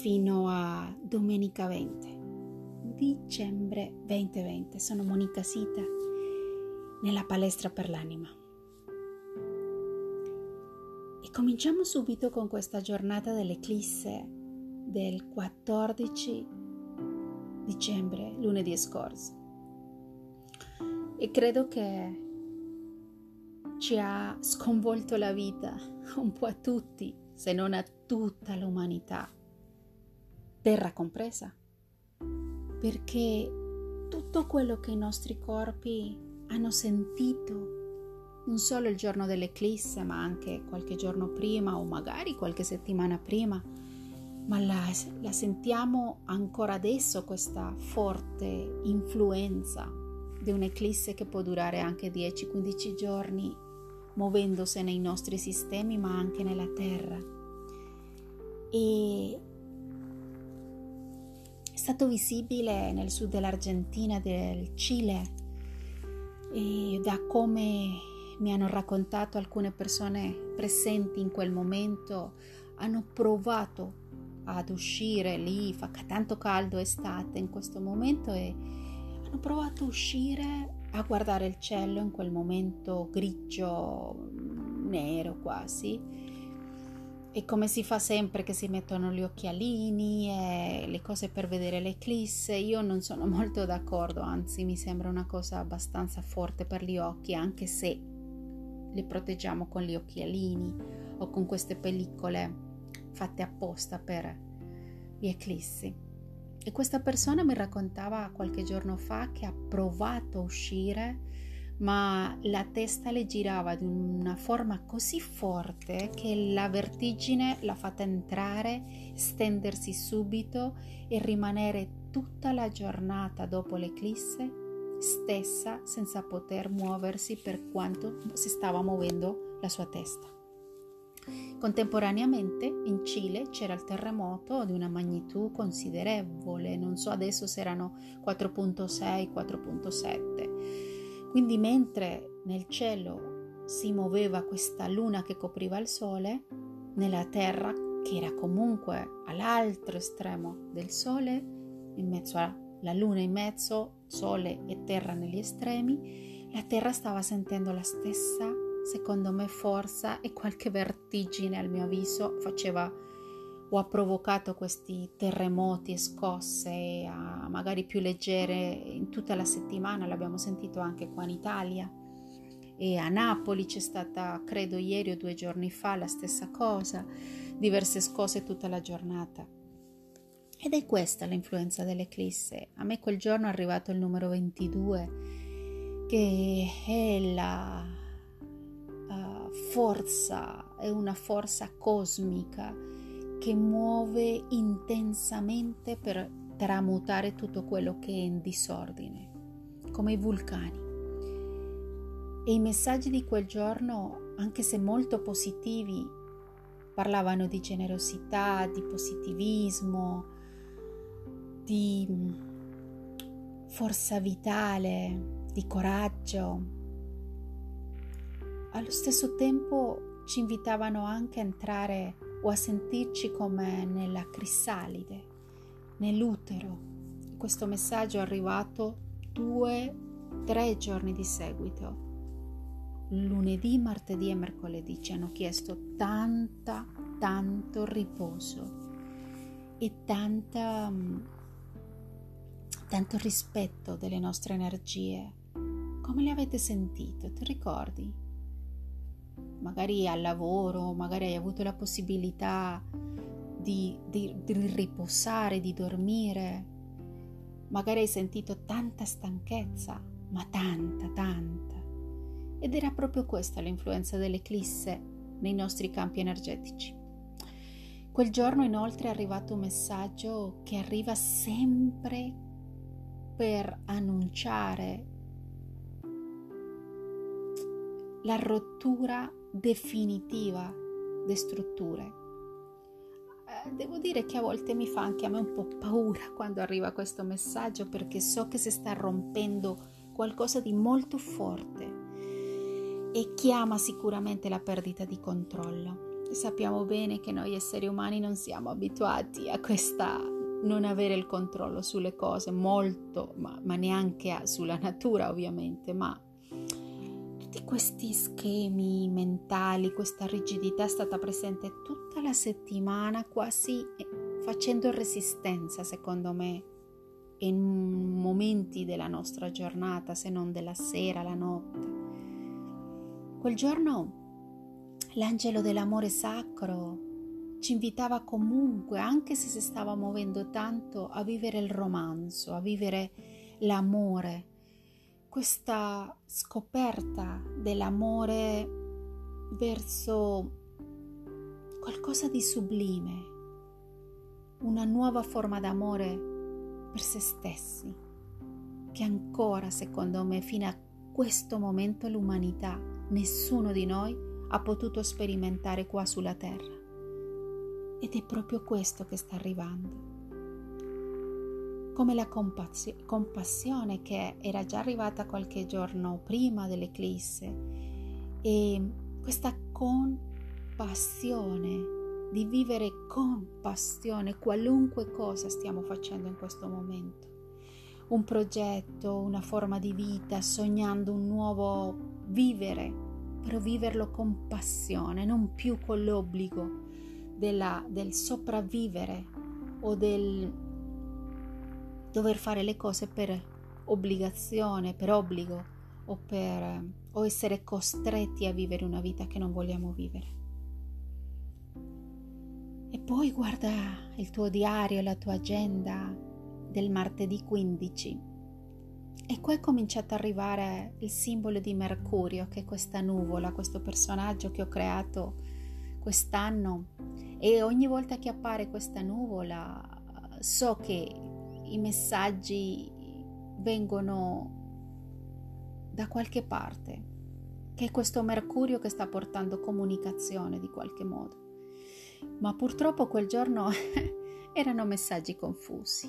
fino a domenica 20 dicembre 2020 sono Monica Sita nella palestra per l'anima. cominciamo subito con questa giornata dell'eclisse del 14 dicembre, lunedì scorso. E credo che ci ha sconvolto la vita un po' a tutti, se non a tutta l'umanità, terra compresa, perché tutto quello che i nostri corpi hanno sentito non solo il giorno dell'eclisse, ma anche qualche giorno prima o magari qualche settimana prima, ma la, la sentiamo ancora adesso questa forte influenza di un'eclisse che può durare anche 10-15 giorni, muovendosi nei nostri sistemi, ma anche nella Terra. E è stato visibile nel sud dell'Argentina, del Cile, e da come mi hanno raccontato alcune persone presenti in quel momento, hanno provato ad uscire lì, fa tanto caldo estate in questo momento e hanno provato a uscire a guardare il cielo in quel momento grigio, nero quasi. E come si fa sempre che si mettono gli occhialini e le cose per vedere l'eclisse, io non sono molto d'accordo, anzi mi sembra una cosa abbastanza forte per gli occhi, anche se le proteggiamo con gli occhialini o con queste pellicole fatte apposta per gli eclissi. E questa persona mi raccontava qualche giorno fa che ha provato a uscire, ma la testa le girava di una forma così forte che la vertigine l'ha fatta entrare, stendersi subito e rimanere tutta la giornata dopo l'eclisse stessa senza poter muoversi per quanto si stava muovendo la sua testa. Contemporaneamente in Cile c'era il terremoto di una magnitudo considerevole, non so adesso se erano 4.6, 4.7. Quindi mentre nel cielo si muoveva questa luna che copriva il sole, nella terra che era comunque all'altro estremo del sole, in mezzo a la luna in mezzo, sole e terra negli estremi, la terra stava sentendo la stessa, secondo me, forza e qualche vertigine al mio avviso faceva o ha provocato questi terremoti e scosse magari più leggere in tutta la settimana, l'abbiamo sentito anche qua in Italia. E a Napoli c'è stata, credo ieri o due giorni fa, la stessa cosa, diverse scosse tutta la giornata. Ed è questa l'influenza dell'eclisse. A me quel giorno è arrivato il numero 22, che è la forza, è una forza cosmica che muove intensamente per tramutare tutto quello che è in disordine, come i vulcani. E i messaggi di quel giorno, anche se molto positivi, parlavano di generosità, di positivismo, di forza vitale, di coraggio. Allo stesso tempo ci invitavano anche a entrare o a sentirci come nella crisalide, nell'utero. Questo messaggio è arrivato due, tre giorni di seguito. Lunedì, martedì e mercoledì ci hanno chiesto tanta, tanto riposo e tanta tanto rispetto delle nostre energie. Come le avete sentite? Ti ricordi? Magari al lavoro, magari hai avuto la possibilità di, di, di riposare, di dormire. Magari hai sentito tanta stanchezza, ma tanta, tanta. Ed era proprio questa l'influenza dell'eclisse nei nostri campi energetici. Quel giorno inoltre è arrivato un messaggio che arriva sempre per annunciare la rottura definitiva di strutture. Eh, devo dire che a volte mi fa anche a me un po' paura quando arriva questo messaggio perché so che si sta rompendo qualcosa di molto forte e chiama sicuramente la perdita di controllo. sappiamo bene che noi esseri umani non siamo abituati a questa non avere il controllo sulle cose, molto, ma, ma neanche sulla natura ovviamente, ma tutti questi schemi mentali, questa rigidità è stata presente tutta la settimana, quasi eh, facendo resistenza, secondo me, in momenti della nostra giornata, se non della sera, la notte. Quel giorno l'angelo dell'amore sacro ci invitava comunque, anche se si stava muovendo tanto, a vivere il romanzo, a vivere l'amore, questa scoperta dell'amore verso qualcosa di sublime, una nuova forma d'amore per se stessi, che ancora, secondo me, fino a questo momento l'umanità nessuno di noi ha potuto sperimentare qua sulla Terra. Ed è proprio questo che sta arrivando. Come la compassi- compassione che era già arrivata qualche giorno prima dell'eclisse e questa compassione di vivere con passione qualunque cosa stiamo facendo in questo momento. Un progetto, una forma di vita, sognando un nuovo vivere, però viverlo con passione, non più con l'obbligo della, del sopravvivere o del dover fare le cose per obbligazione, per obbligo o per o essere costretti a vivere una vita che non vogliamo vivere. E poi guarda il tuo diario, la tua agenda del martedì 15. E qua è cominciato ad arrivare il simbolo di Mercurio, che è questa nuvola, questo personaggio che ho creato quest'anno. E ogni volta che appare questa nuvola so che i messaggi vengono da qualche parte, che è questo Mercurio che sta portando comunicazione di qualche modo ma purtroppo quel giorno erano messaggi confusi,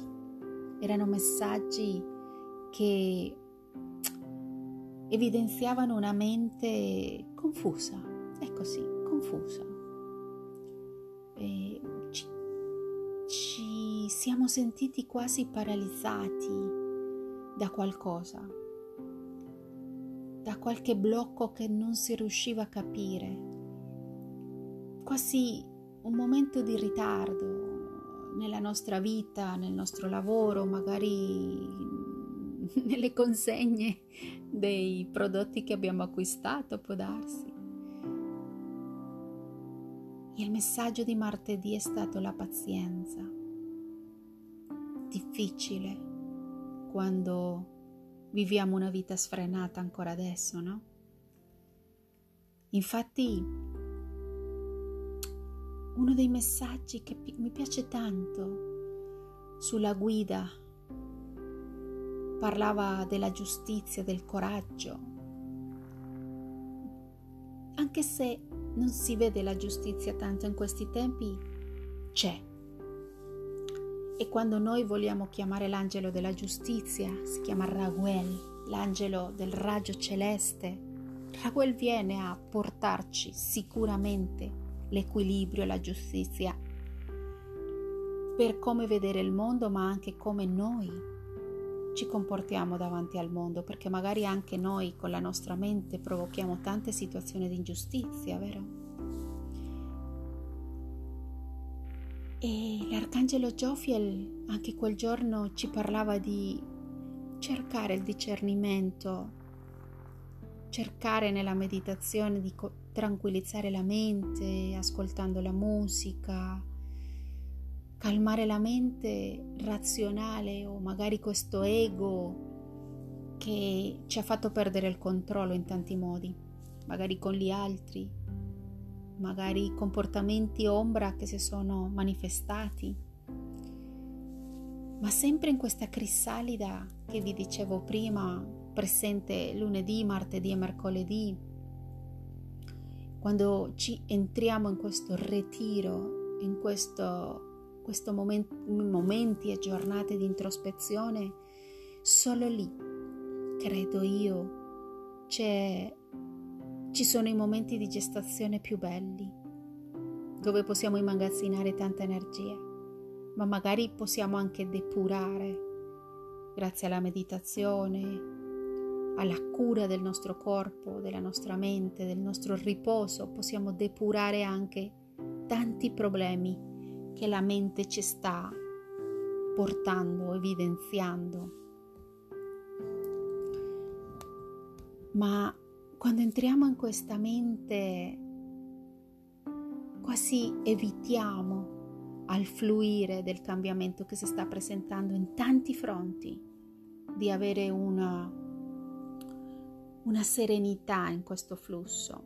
erano messaggi che evidenziavano una mente confusa, è così, confusa. Siamo sentiti quasi paralizzati da qualcosa, da qualche blocco che non si riusciva a capire, quasi un momento di ritardo nella nostra vita, nel nostro lavoro, magari nelle consegne dei prodotti che abbiamo acquistato, può darsi. Il messaggio di martedì è stato la pazienza. Difficile quando viviamo una vita sfrenata ancora adesso, no? Infatti uno dei messaggi che mi piace tanto sulla guida parlava della giustizia, del coraggio. Anche se non si vede la giustizia tanto in questi tempi, c'è. E quando noi vogliamo chiamare l'angelo della giustizia, si chiama Raguel, l'angelo del raggio celeste. Raguel viene a portarci sicuramente l'equilibrio e la giustizia per come vedere il mondo, ma anche come noi ci comportiamo davanti al mondo, perché magari anche noi con la nostra mente provochiamo tante situazioni di ingiustizia, vero? E l'arcangelo Giofiel anche quel giorno ci parlava di cercare il discernimento, cercare nella meditazione di tranquillizzare la mente ascoltando la musica, calmare la mente razionale o magari questo ego che ci ha fatto perdere il controllo in tanti modi, magari con gli altri, magari comportamenti ombra che si sono manifestati. Ma sempre in questa crisalida che vi dicevo prima, presente lunedì, martedì e mercoledì, quando ci entriamo in questo ritiro, in questo, questo moment, momenti e giornate di introspezione, solo lì, credo io, c'è, ci sono i momenti di gestazione più belli, dove possiamo immagazzinare tanta energia, ma magari possiamo anche depurare grazie alla meditazione, alla cura del nostro corpo, della nostra mente, del nostro riposo, possiamo depurare anche tanti problemi che la mente ci sta portando, evidenziando. Ma quando entriamo in questa mente quasi evitiamo al fluire del cambiamento che si sta presentando in tanti fronti di avere una una serenità in questo flusso.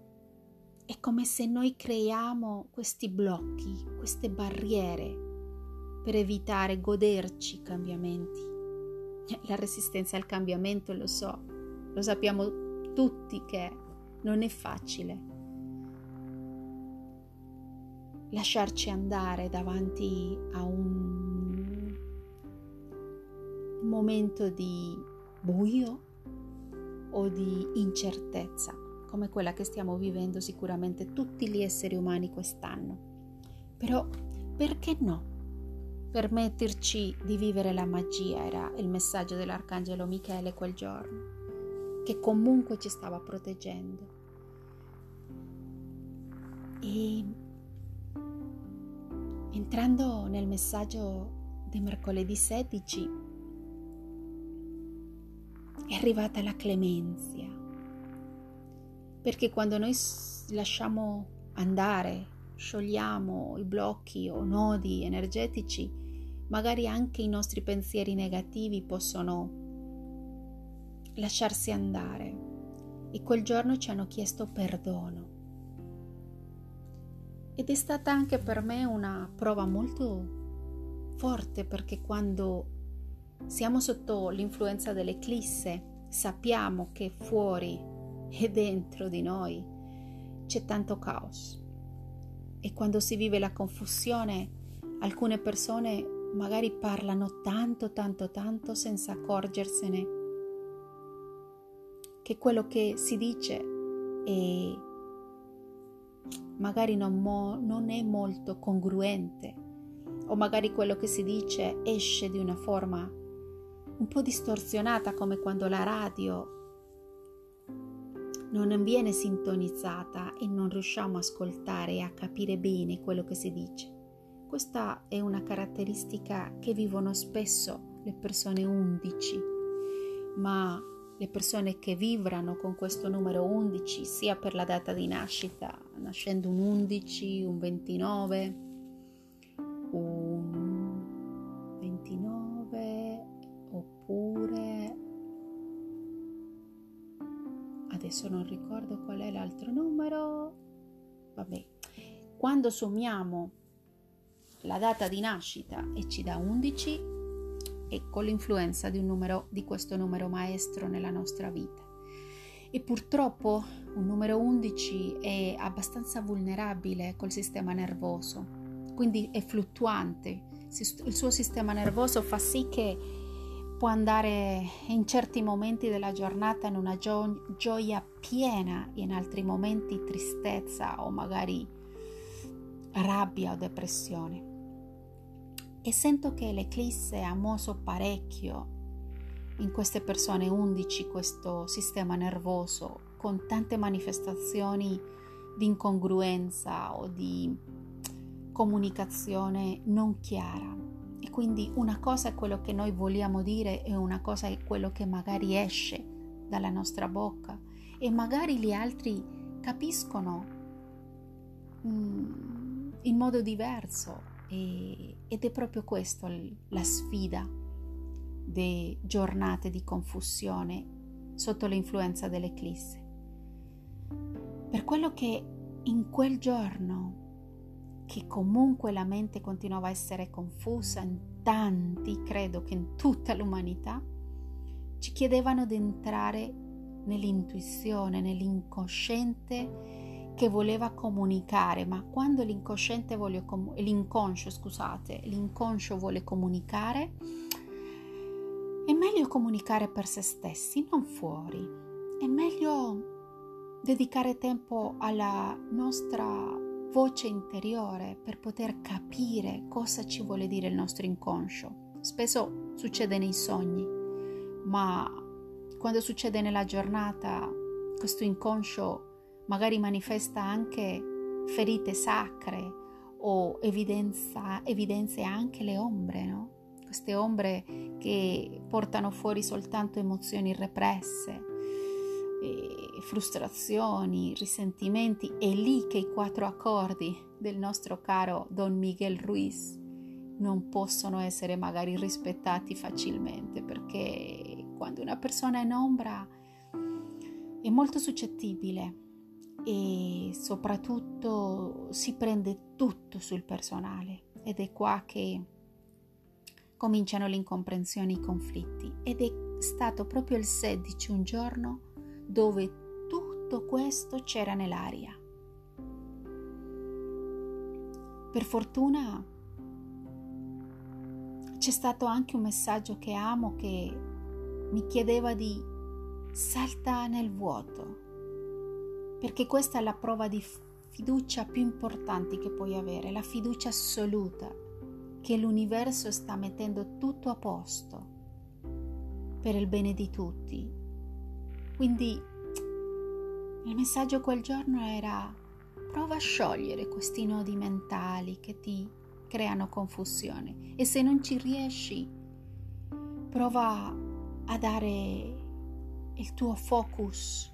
È come se noi creiamo questi blocchi, queste barriere per evitare, goderci i cambiamenti. La resistenza al cambiamento, lo so, lo sappiamo tutti che non è facile. Lasciarci andare davanti a un momento di buio o di incertezza, come quella che stiamo vivendo sicuramente tutti gli esseri umani quest'anno. Però perché no? Permetterci di vivere la magia era il messaggio dell'Arcangelo Michele quel giorno, che comunque ci stava proteggendo. E entrando nel messaggio di mercoledì 16, è arrivata la clemenzia. Perché quando noi lasciamo andare, sciogliamo i blocchi o nodi energetici, magari anche i nostri pensieri negativi possono lasciarsi andare. E quel giorno ci hanno chiesto perdono. Ed è stata anche per me una prova molto forte perché quando siamo sotto l'influenza dell'eclisse, sappiamo che fuori e dentro di noi c'è tanto caos. E quando si vive la confusione, alcune persone magari parlano tanto, tanto, tanto senza accorgersene che quello che si dice è magari non, mo, non è molto congruente o magari quello che si dice esce di una forma un po' distorsionata come quando la radio non viene sintonizzata e non riusciamo a ascoltare e a capire bene quello che si dice. Questa è una caratteristica che vivono spesso le persone 11, ma le persone che vibrano con questo numero 11, sia per la data di nascita, nascendo un 11, un 29, un 29, oppure adesso non ricordo qual è l'altro numero vabbè. Quando sommiamo la data di nascita e ci dà 11 e con l'influenza di, numero, di questo numero maestro nella nostra vita e purtroppo un numero 11 è abbastanza vulnerabile col sistema nervoso quindi è fluttuante il suo sistema nervoso fa sì che può andare in certi momenti della giornata in una gio- gioia piena, in altri momenti tristezza o magari rabbia o depressione. E sento che l'eclisse ha mosso parecchio in queste persone 11 questo sistema nervoso con tante manifestazioni di incongruenza o di comunicazione non chiara. E quindi una cosa è quello che noi vogliamo dire e una cosa è quello che magari esce dalla nostra bocca. E magari gli altri capiscono mm, in modo diverso e, ed è proprio questo la sfida di giornate di confusione sotto l'influenza dell'eclisse. Per quello che in quel giorno che comunque la mente continuava a essere confusa in tanti, credo che in tutta l'umanità, ci chiedevano di entrare nell'intuizione, nell'incosciente che voleva comunicare, ma quando l'inconsciente vuole com- l'inconscio, scusate, l'inconscio vuole comunicare, è meglio comunicare per se stessi, non fuori. È meglio dedicare tempo alla nostra voce interiore per poter capire cosa ci vuole dire il nostro inconscio. Spesso succede nei sogni, ma quando succede nella giornata, questo inconscio magari manifesta anche ferite sacre o evidenza, evidenzia anche le ombre, no? Queste ombre che portano fuori soltanto emozioni represse, frustrazioni, risentimenti. È lì che i quattro accordi del nostro caro Don Miguel Ruiz non possono essere magari rispettati facilmente perché quando una persona è in ombra è molto suscettibile e soprattutto si prende tutto sul personale ed è qua che cominciano le incomprensioni, i conflitti ed è stato proprio il 16 un giorno dove tutto questo c'era nell'aria. Per fortuna c'è stato anche un messaggio che amo che mi chiedeva di salta nel vuoto perché questa è la prova di fiducia più importante che puoi avere, la fiducia assoluta che l'universo sta mettendo tutto a posto per il bene di tutti. Quindi il messaggio quel giorno era prova a sciogliere questi nodi mentali che ti creano confusione e se non ci riesci prova a dare il tuo focus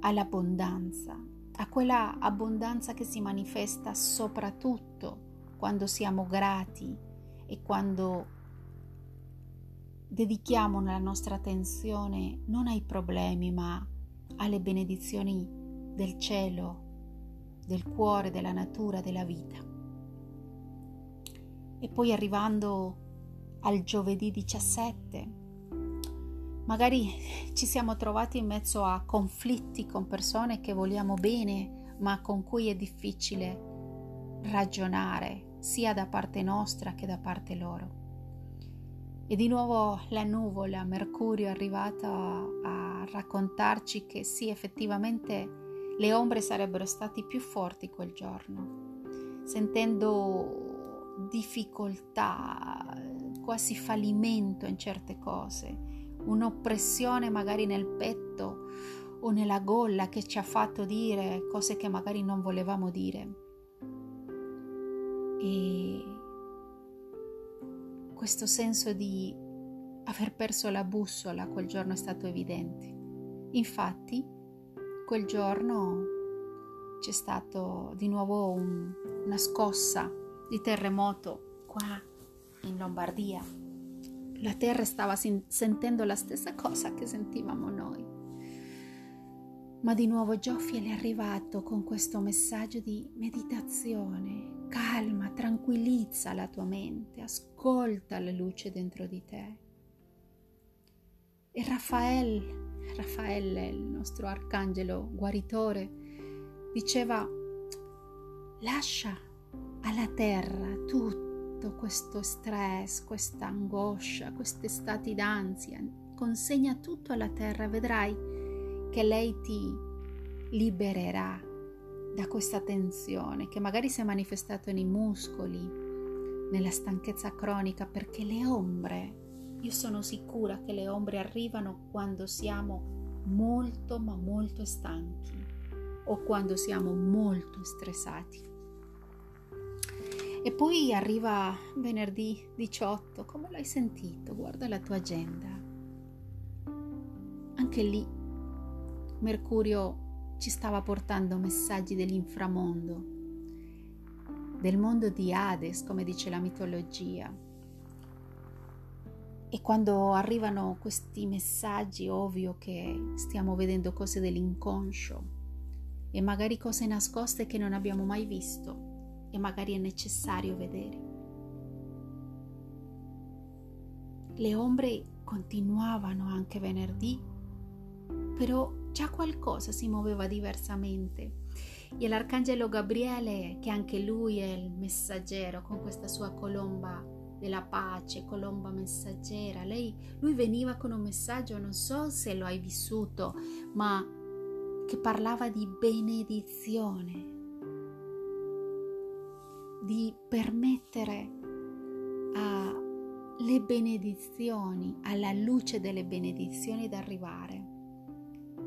all'abbondanza, a quella abbondanza che si manifesta soprattutto quando siamo grati e quando dedichiamo la nostra attenzione non ai problemi ma alle benedizioni del cielo, del cuore, della natura, della vita. E poi arrivando al giovedì 17, Magari ci siamo trovati in mezzo a conflitti con persone che vogliamo bene, ma con cui è difficile ragionare, sia da parte nostra che da parte loro. E di nuovo la nuvola, Mercurio è arrivato a, raccontarci che sì, effettivamente le ombre sarebbero stati più forti quel giorno, sentendo difficoltà, quasi fallimento in certe cose un'oppressione magari nel petto o nella gola che ci ha fatto dire cose che magari non volevamo dire. E questo senso di aver perso la bussola quel giorno è stato evidente. Infatti, quel giorno c'è stato di nuovo un, una scossa di terremoto qua in Lombardia la terra stava sentendo la stessa cosa che sentivamo noi. Ma di nuovo Giofiel è arrivato con questo messaggio di meditazione, calma, tranquillizza la tua mente, ascolta la luce dentro di te. E Raffaele, Raffaele, il nostro arcangelo guaritore, diceva, lascia alla terra tutto tutto questo stress, questa angoscia, questi stati d'ansia, consegna tutto alla terra, vedrai che lei ti libererà da questa tensione che magari si è manifestata nei muscoli, nella stanchezza cronica, perché le ombre, io sono sicura che le ombre arrivano quando siamo molto ma molto stanchi o quando siamo molto stressati. E poi arriva venerdì 18, come l'hai sentito? Guarda la tua agenda. Anche lì Mercurio ci stava portando messaggi dell'inframondo, del mondo di Hades, come dice la mitologia. E quando arrivano questi messaggi, ovvio che stiamo vedendo cose dell'inconscio e magari cose nascoste che non abbiamo mai visto e magari è necessario vedere. Le ombre continuavano anche venerdì, però già qualcosa si muoveva diversamente. E l'arcangelo Gabriele, che anche lui è il messaggero con questa sua colomba della pace, colomba messaggera, lei, lui veniva con un messaggio, non so se lo hai vissuto, ma che parlava di benedizione, di permettere alle benedizioni, alla luce delle benedizioni ad arrivare.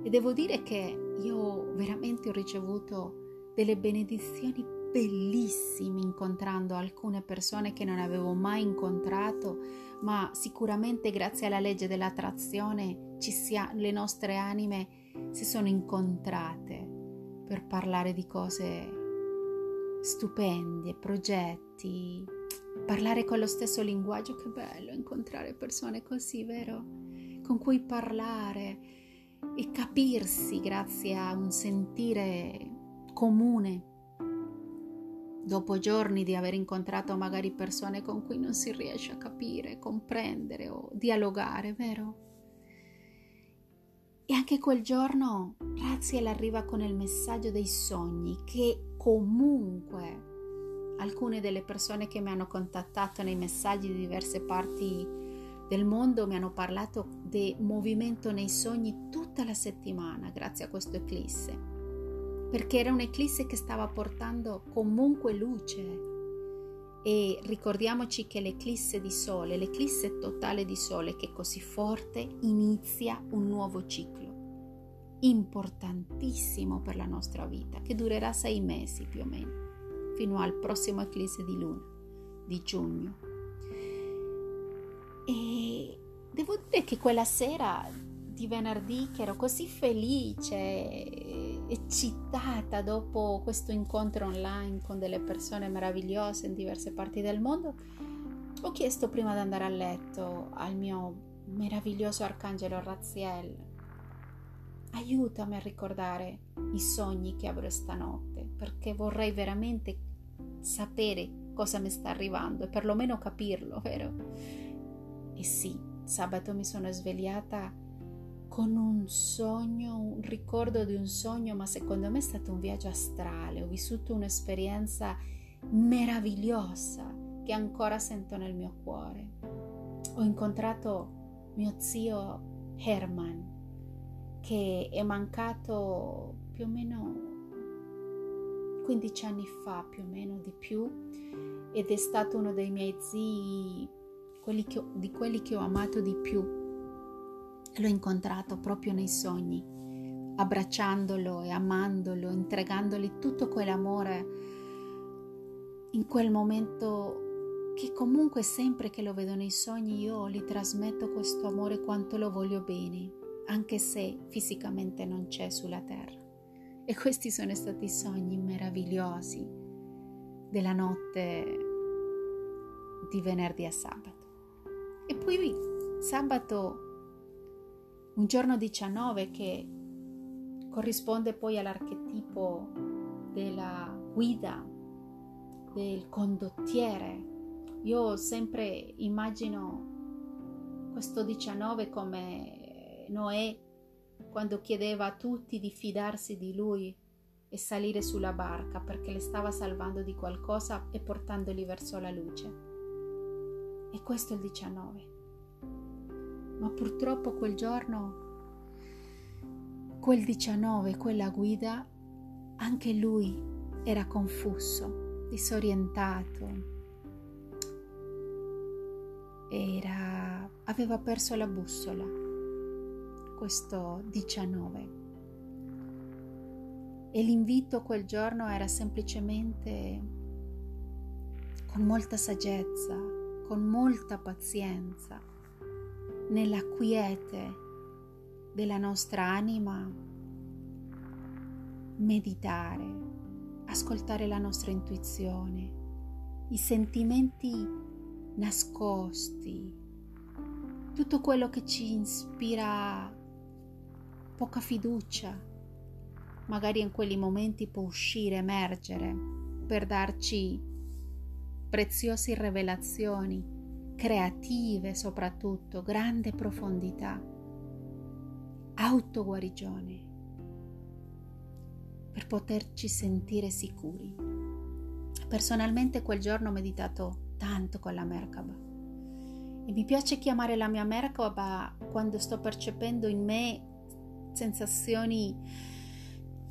E devo dire che io veramente ho ricevuto delle benedizioni bellissime incontrando alcune persone che non avevo mai incontrato, ma sicuramente grazie alla legge dell'attrazione sia, le nostre anime si sono incontrate per parlare di cose stupende, progetti, parlare con lo stesso linguaggio, che bello incontrare persone così, vero? Con cui parlare e capirsi grazie a un sentire comune. Dopo giorni di aver incontrato magari persone con cui non si riesce a capire, comprendere o dialogare, vero? E anche quel giorno Raziel arriva con il messaggio dei sogni che comunque alcune delle persone che mi hanno contattato nei messaggi di diverse parti del mondo mi hanno parlato di movimento nei sogni tutta la settimana grazie a questo eclisse, perché era un'eclisse che stava portando comunque luce. E ricordiamoci che l'eclisse di sole, l'eclisse totale di sole che è così forte, inizia un nuovo ciclo importantissimo per la nostra vita, che durerà sei mesi più o meno, fino al prossimo eclisse di luna di giugno. E devo dire che quella sera di venerdì che ero così felice, eccitata dopo questo incontro online con delle persone meravigliose in diverse parti del mondo, ho chiesto prima di andare a letto al mio meraviglioso arcangelo Raziel aiutami a ricordare i sogni che avrò stanotte, perché vorrei veramente sapere cosa mi sta arrivando e perlomeno capirlo, vero? E sì, sabato mi sono svegliata con un sogno, un ricordo di un sogno, ma secondo me è stato un viaggio astrale, ho vissuto un'esperienza meravigliosa che ancora sento nel mio cuore. Ho incontrato mio zio Herman, che è mancato più o meno 15 anni fa, più o meno di più, ed è stato uno dei miei zii, quelli ho, di quelli che ho amato di più. L'ho incontrato proprio nei sogni, abbracciandolo e amandolo, entregandogli tutto quell'amore in quel momento che comunque sempre che lo vedo nei sogni io gli trasmetto questo amore quanto lo voglio bene anche se fisicamente non c'è sulla terra. E questi sono stati i sogni meravigliosi della notte di venerdì a sabato. E poi sabato, un giorno 19 che corrisponde poi all'archetipo della guida, del condottiere. Io sempre immagino questo 19 come Noè quando chiedeva a tutti di fidarsi di lui e salire sulla barca perché le stava salvando di qualcosa e portandoli verso la luce. E questo è il 19. Ma purtroppo quel giorno, quel 19, quella guida, anche lui era confuso, disorientato, era, aveva perso la bussola questo 19. E l'invito quel giorno era semplicemente con molta saggezza, con molta pazienza, nella quiete della nostra anima, meditare, ascoltare la nostra intuizione, i sentimenti nascosti, tutto quello che ci ispira poca fiducia, magari in quegli momenti può uscire, emergere per darci preziose rivelazioni, creative soprattutto, grande profondità, autoguarigione, poterci sentire sicuri. Personalmente quel giorno ho meditato tanto con la Merkaba e mi piace chiamare la mia Merkaba quando sto percependo in me sensazioni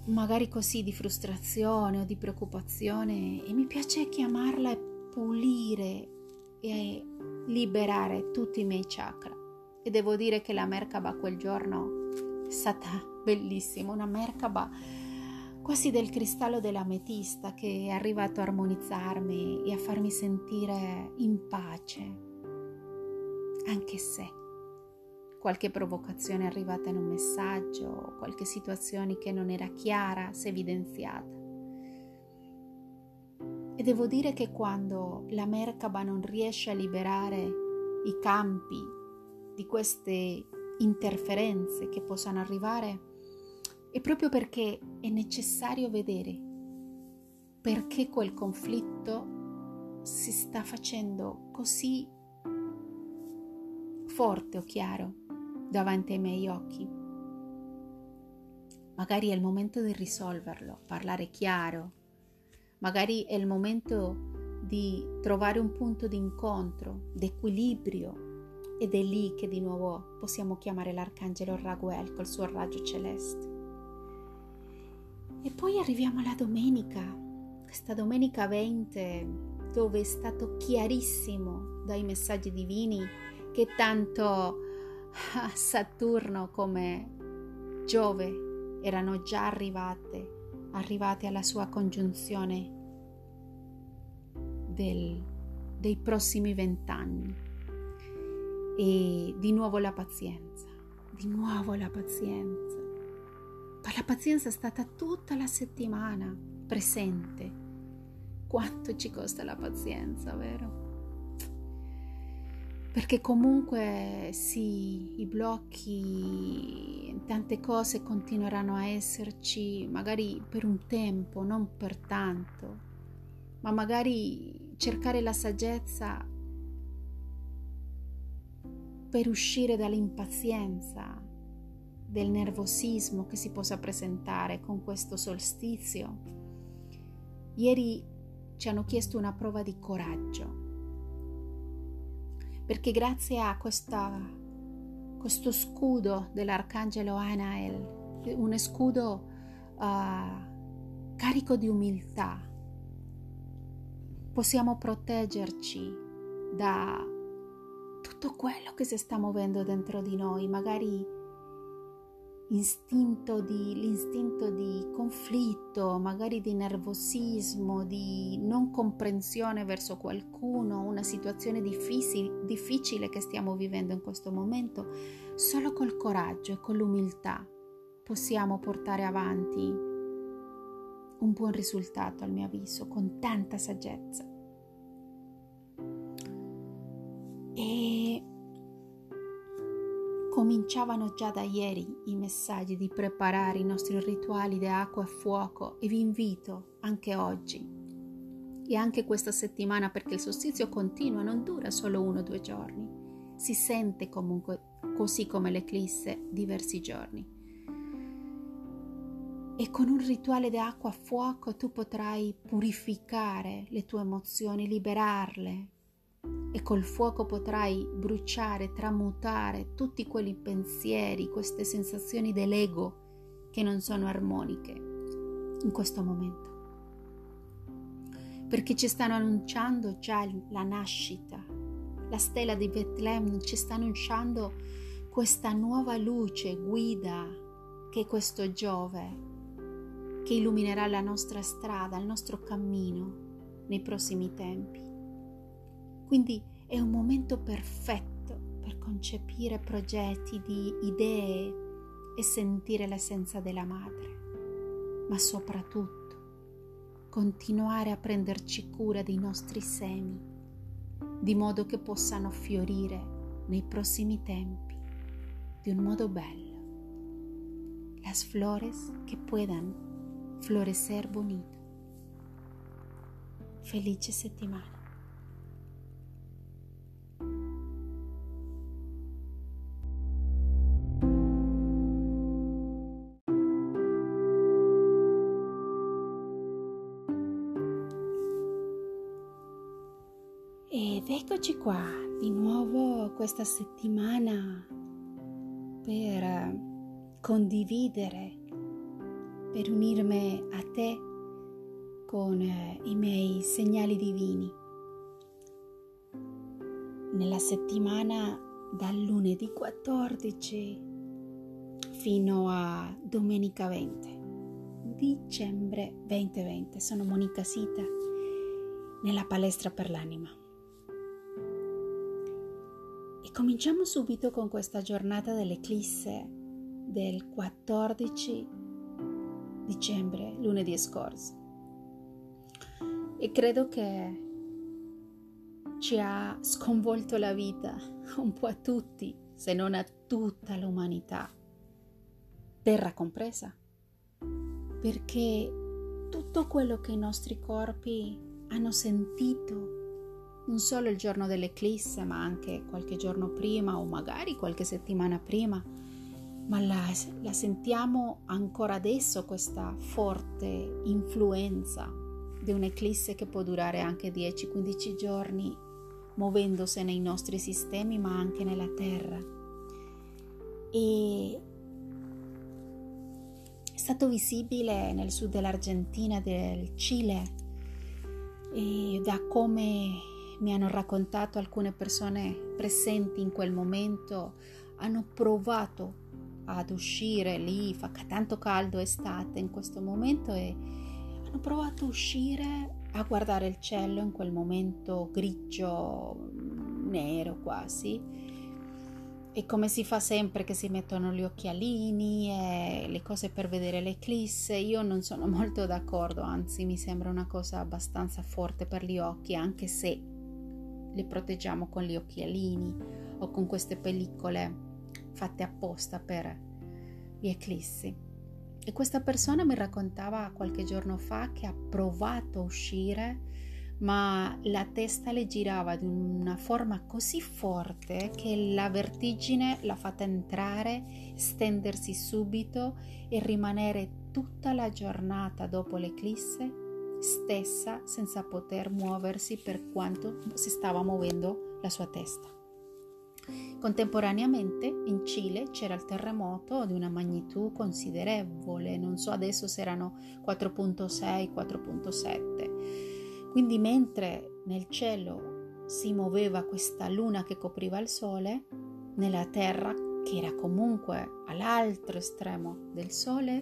magari così di frustrazione o di preoccupazione e mi piace chiamarla pulire e liberare tutti i miei chakra. E devo dire che la Merkaba quel giorno è stata bellissima, una Merkaba quasi del cristallo dell'ametista che è arrivato a armonizzarmi e a farmi sentire in pace, anche se qualche provocazione arrivata in un messaggio, qualche situazione che non era chiara è evidenziata. E devo dire che quando la Merkaba non riesce a liberare i campi di queste interferenze che possano arrivare, è proprio perché è necessario vedere perché quel conflitto si sta facendo così forte o chiaro davanti ai miei occhi. Magari è il momento di risolverlo, parlare chiaro, magari è il momento di trovare un punto di incontro, d'equilibrio ed è lì che di nuovo possiamo chiamare l'arcangelo Raguel col suo raggio celeste. E poi arriviamo alla domenica, questa domenica 20, dove è stato chiarissimo dai messaggi divini che tanto Saturno come Giove erano già arrivate, arrivate alla sua congiunzione del, dei prossimi vent'anni. E di nuovo la pazienza, di nuovo la pazienza ma la pazienza è stata tutta la settimana presente. Quanto ci costa la pazienza, vero? Perché comunque sì, i blocchi, tante cose continueranno a esserci, magari per un tempo, non per tanto, ma magari cercare la saggezza per uscire dall'impazienza, del nervosismo che si possa presentare con questo solstizio. Ieri ci hanno chiesto una prova di coraggio, perché grazie a questa, questo scudo dell'arcangelo Anael, un scudo uh, carico di umiltà, possiamo proteggerci da tutto quello che si sta muovendo dentro di noi, magari istinto di, l'istinto di conflitto, magari di nervosismo, di non comprensione verso qualcuno, una situazione difficile, difficile che stiamo vivendo in questo momento, solo col coraggio e con l'umiltà possiamo portare avanti un buon risultato, al mio avviso, con tanta saggezza. E Cominciavano già da ieri i messaggi di preparare i nostri rituali di acqua e fuoco e vi invito anche oggi e anche questa settimana perché il solstizio continua, non dura solo uno o due giorni, si sente comunque così come l'eclisse diversi giorni. E con un rituale di acqua e fuoco tu potrai purificare le tue emozioni, liberarle, e col fuoco potrai bruciare, tramutare tutti quei pensieri, queste sensazioni dell'ego che non sono armoniche in questo momento. Perché ci stanno annunciando già la nascita, la stella di Betlemme ci sta annunciando questa nuova luce, guida, che è questo Giove, che illuminerà la nostra strada, il nostro cammino nei prossimi tempi. Quindi è un momento perfetto per concepire progetti di idee e sentire l'essenza della madre, ma soprattutto continuare a prenderci cura dei nostri semi, di modo che possano fiorire nei prossimi tempi di un modo bello. Las flores que puedan florecer bonito. Felice settimana. Ed eccoci qua di nuovo questa settimana per condividere, per unirmi a te con i miei segnali divini. Nella settimana dal lunedì 14 fino a domenica 20 dicembre 2020 sono Monica Sita nella palestra per l'anima. E cominciamo subito con questa giornata dell'eclisse del 14 dicembre, lunedì scorso. E credo che ci ha sconvolto la vita un po' a tutti, se non a tutta l'umanità, terra compresa, perché tutto quello che i nostri corpi hanno sentito non solo il giorno dell'eclisse, ma anche qualche giorno prima o magari qualche settimana prima, ma la, la sentiamo ancora adesso questa forte influenza di un'eclisse che può durare anche 10-15 giorni, muovendosi nei nostri sistemi, ma anche nella Terra. E è stato visibile nel sud dell'Argentina, del Cile, e da come mi hanno raccontato alcune persone presenti in quel momento, hanno provato ad uscire lì, fa tanto caldo estate in questo momento e hanno provato a uscire a guardare il cielo in quel momento grigio, nero quasi. E come si fa sempre che si mettono gli occhialini e le cose per vedere l'eclisse, io non sono molto d'accordo, anzi mi sembra una cosa abbastanza forte per gli occhi, anche se li proteggiamo con gli occhialini o con queste pellicole fatte apposta per gli eclissi. E questa persona mi raccontava qualche giorno fa che ha provato a uscire ma la testa le girava di una forma così forte che la vertigine l'ha fatta entrare, stendersi subito e rimanere tutta la giornata dopo l'eclisse stessa senza poter muoversi per quanto si stava muovendo la sua testa. Contemporaneamente in Cile c'era il terremoto di una magnitudo considerevole, non so adesso se erano 4.6, 4.7 quindi mentre nel cielo si muoveva questa luna che copriva il sole, nella terra, che era comunque all'altro estremo del sole,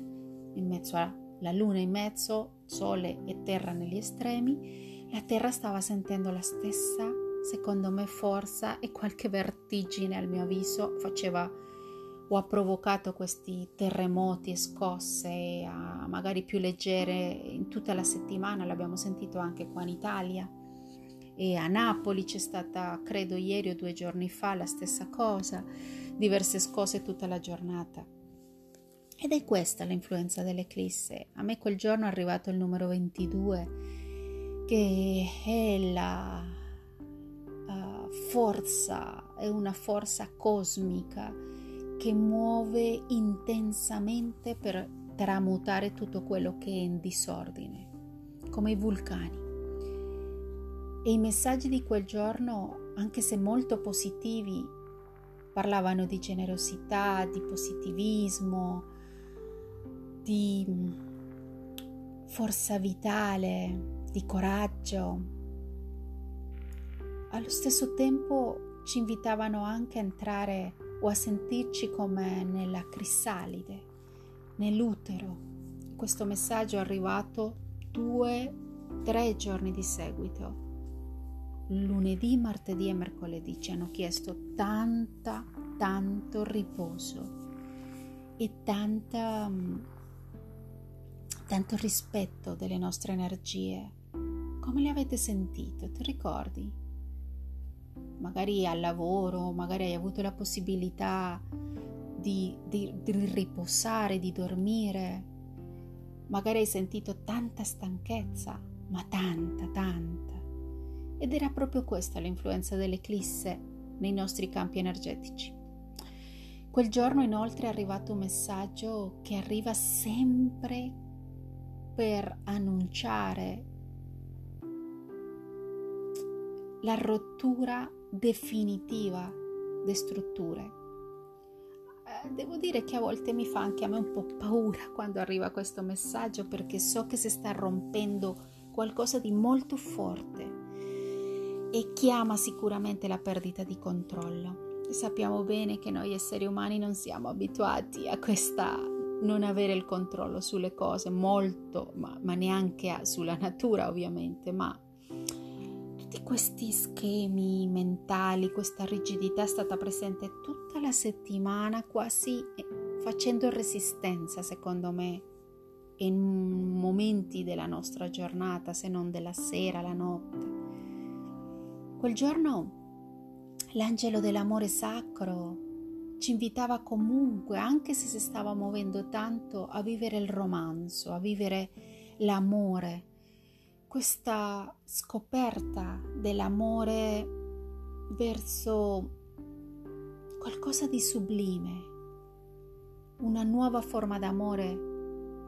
in mezzo alla luna in mezzo, sole e terra negli estremi, la terra stava sentendo la stessa, secondo me, forza e qualche vertigine al mio avviso faceva o ha provocato questi terremoti e scosse magari più leggere in tutta la settimana, l'abbiamo sentito anche qua in Italia. E a Napoli c'è stata, credo ieri o due giorni fa, la stessa cosa, diverse scosse tutta la giornata. Ed è questa l'influenza dell'eclisse. A me quel giorno è arrivato il numero 22, che è la uh, forza, è una forza cosmica che muove intensamente per tramutare tutto quello che è in disordine, come i vulcani. E i messaggi di quel giorno, anche se molto positivi, parlavano di generosità, di positivismo, di forza vitale, di coraggio. Allo stesso tempo ci invitavano anche a entrare o a sentirci come nella crisalide, nell'utero. Questo messaggio è arrivato due, tre giorni di seguito. Lunedì, martedì e mercoledì ci hanno chiesto tanta, tanto riposo e tanta, tanto rispetto delle nostre energie. Come le avete sentito? Ti ricordi? magari al lavoro, magari hai avuto la possibilità di, di, di riposare, di dormire, magari hai sentito tanta stanchezza, ma tanta, tanta. Ed era proprio questa l'influenza dell'eclisse nei nostri campi energetici. Quel giorno inoltre è arrivato un messaggio che arriva sempre per annunciare la rottura definitiva di strutture. Eh, devo dire che a volte mi fa anche a me un po' paura quando arriva questo messaggio perché so che si sta rompendo qualcosa di molto forte e chiama sicuramente la perdita di controllo. sappiamo bene che noi esseri umani non siamo abituati a questa non avere il controllo sulle cose, molto, ma, ma neanche sulla natura ovviamente, ma tutti questi schemi mentali, questa rigidità è stata presente tutta la settimana, quasi facendo resistenza, secondo me, in momenti della nostra giornata, se non della sera, la notte. Quel giorno l'angelo dell'amore sacro ci invitava comunque, anche se si stava muovendo tanto, a vivere il romanzo, a vivere l'amore, questa scoperta dell'amore verso qualcosa di sublime, una nuova forma d'amore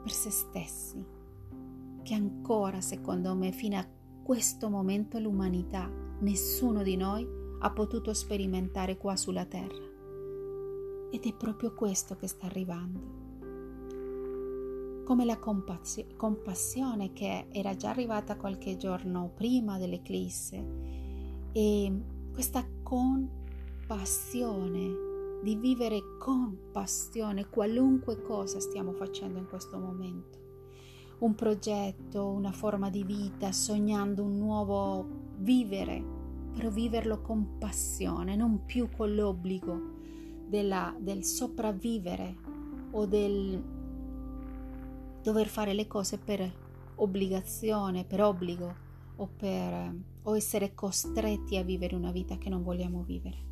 per se stessi, che ancora, secondo me, fino a questo momento l'umanità, nessuno di noi ha potuto sperimentare qua sulla Terra. Ed è proprio questo che sta arrivando. Come la compassi- compassione che era già arrivata qualche giorno prima dell'eclisse e questa compassione di vivere con passione qualunque cosa stiamo facendo in questo momento. Un progetto, una forma di vita, sognando un nuovo vivere, però viverlo con passione, non più con l'obbligo della, del sopravvivere o del dover fare le cose per obbligazione, per obbligo o per o essere costretti a vivere una vita che non vogliamo vivere.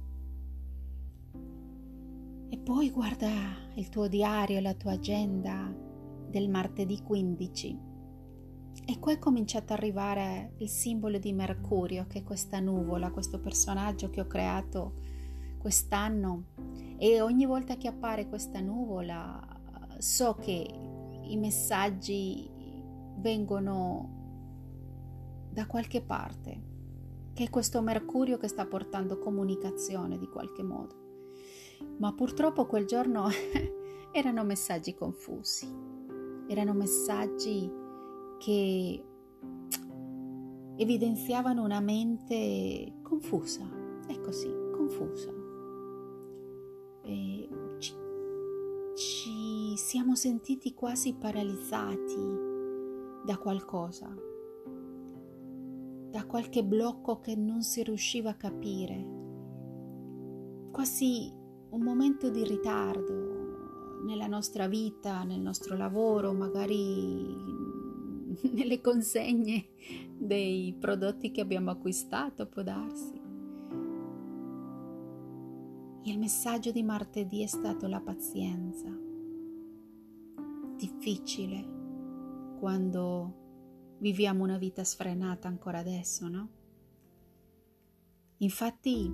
E poi guarda il tuo diario, la tua agenda del martedì 15 e qua è cominciato ad arrivare il simbolo di Mercurio, che è questa nuvola, questo personaggio che ho creato quest'anno e ogni volta che appare questa nuvola so che i messaggi vengono da qualche parte, che è questo Mercurio che sta portando comunicazione di qualche modo. Ma purtroppo quel giorno erano messaggi confusi, erano messaggi che evidenziavano una mente confusa, è così, confusa. E ci, ci siamo sentiti quasi paralizzati da qualcosa, da qualche blocco che non si riusciva a capire, quasi un momento di ritardo nella nostra vita, nel nostro lavoro, magari nelle consegne dei prodotti che abbiamo acquistato, può darsi. Il messaggio di martedì è stato la pazienza. Difficile quando viviamo una vita sfrenata ancora adesso, no? Infatti,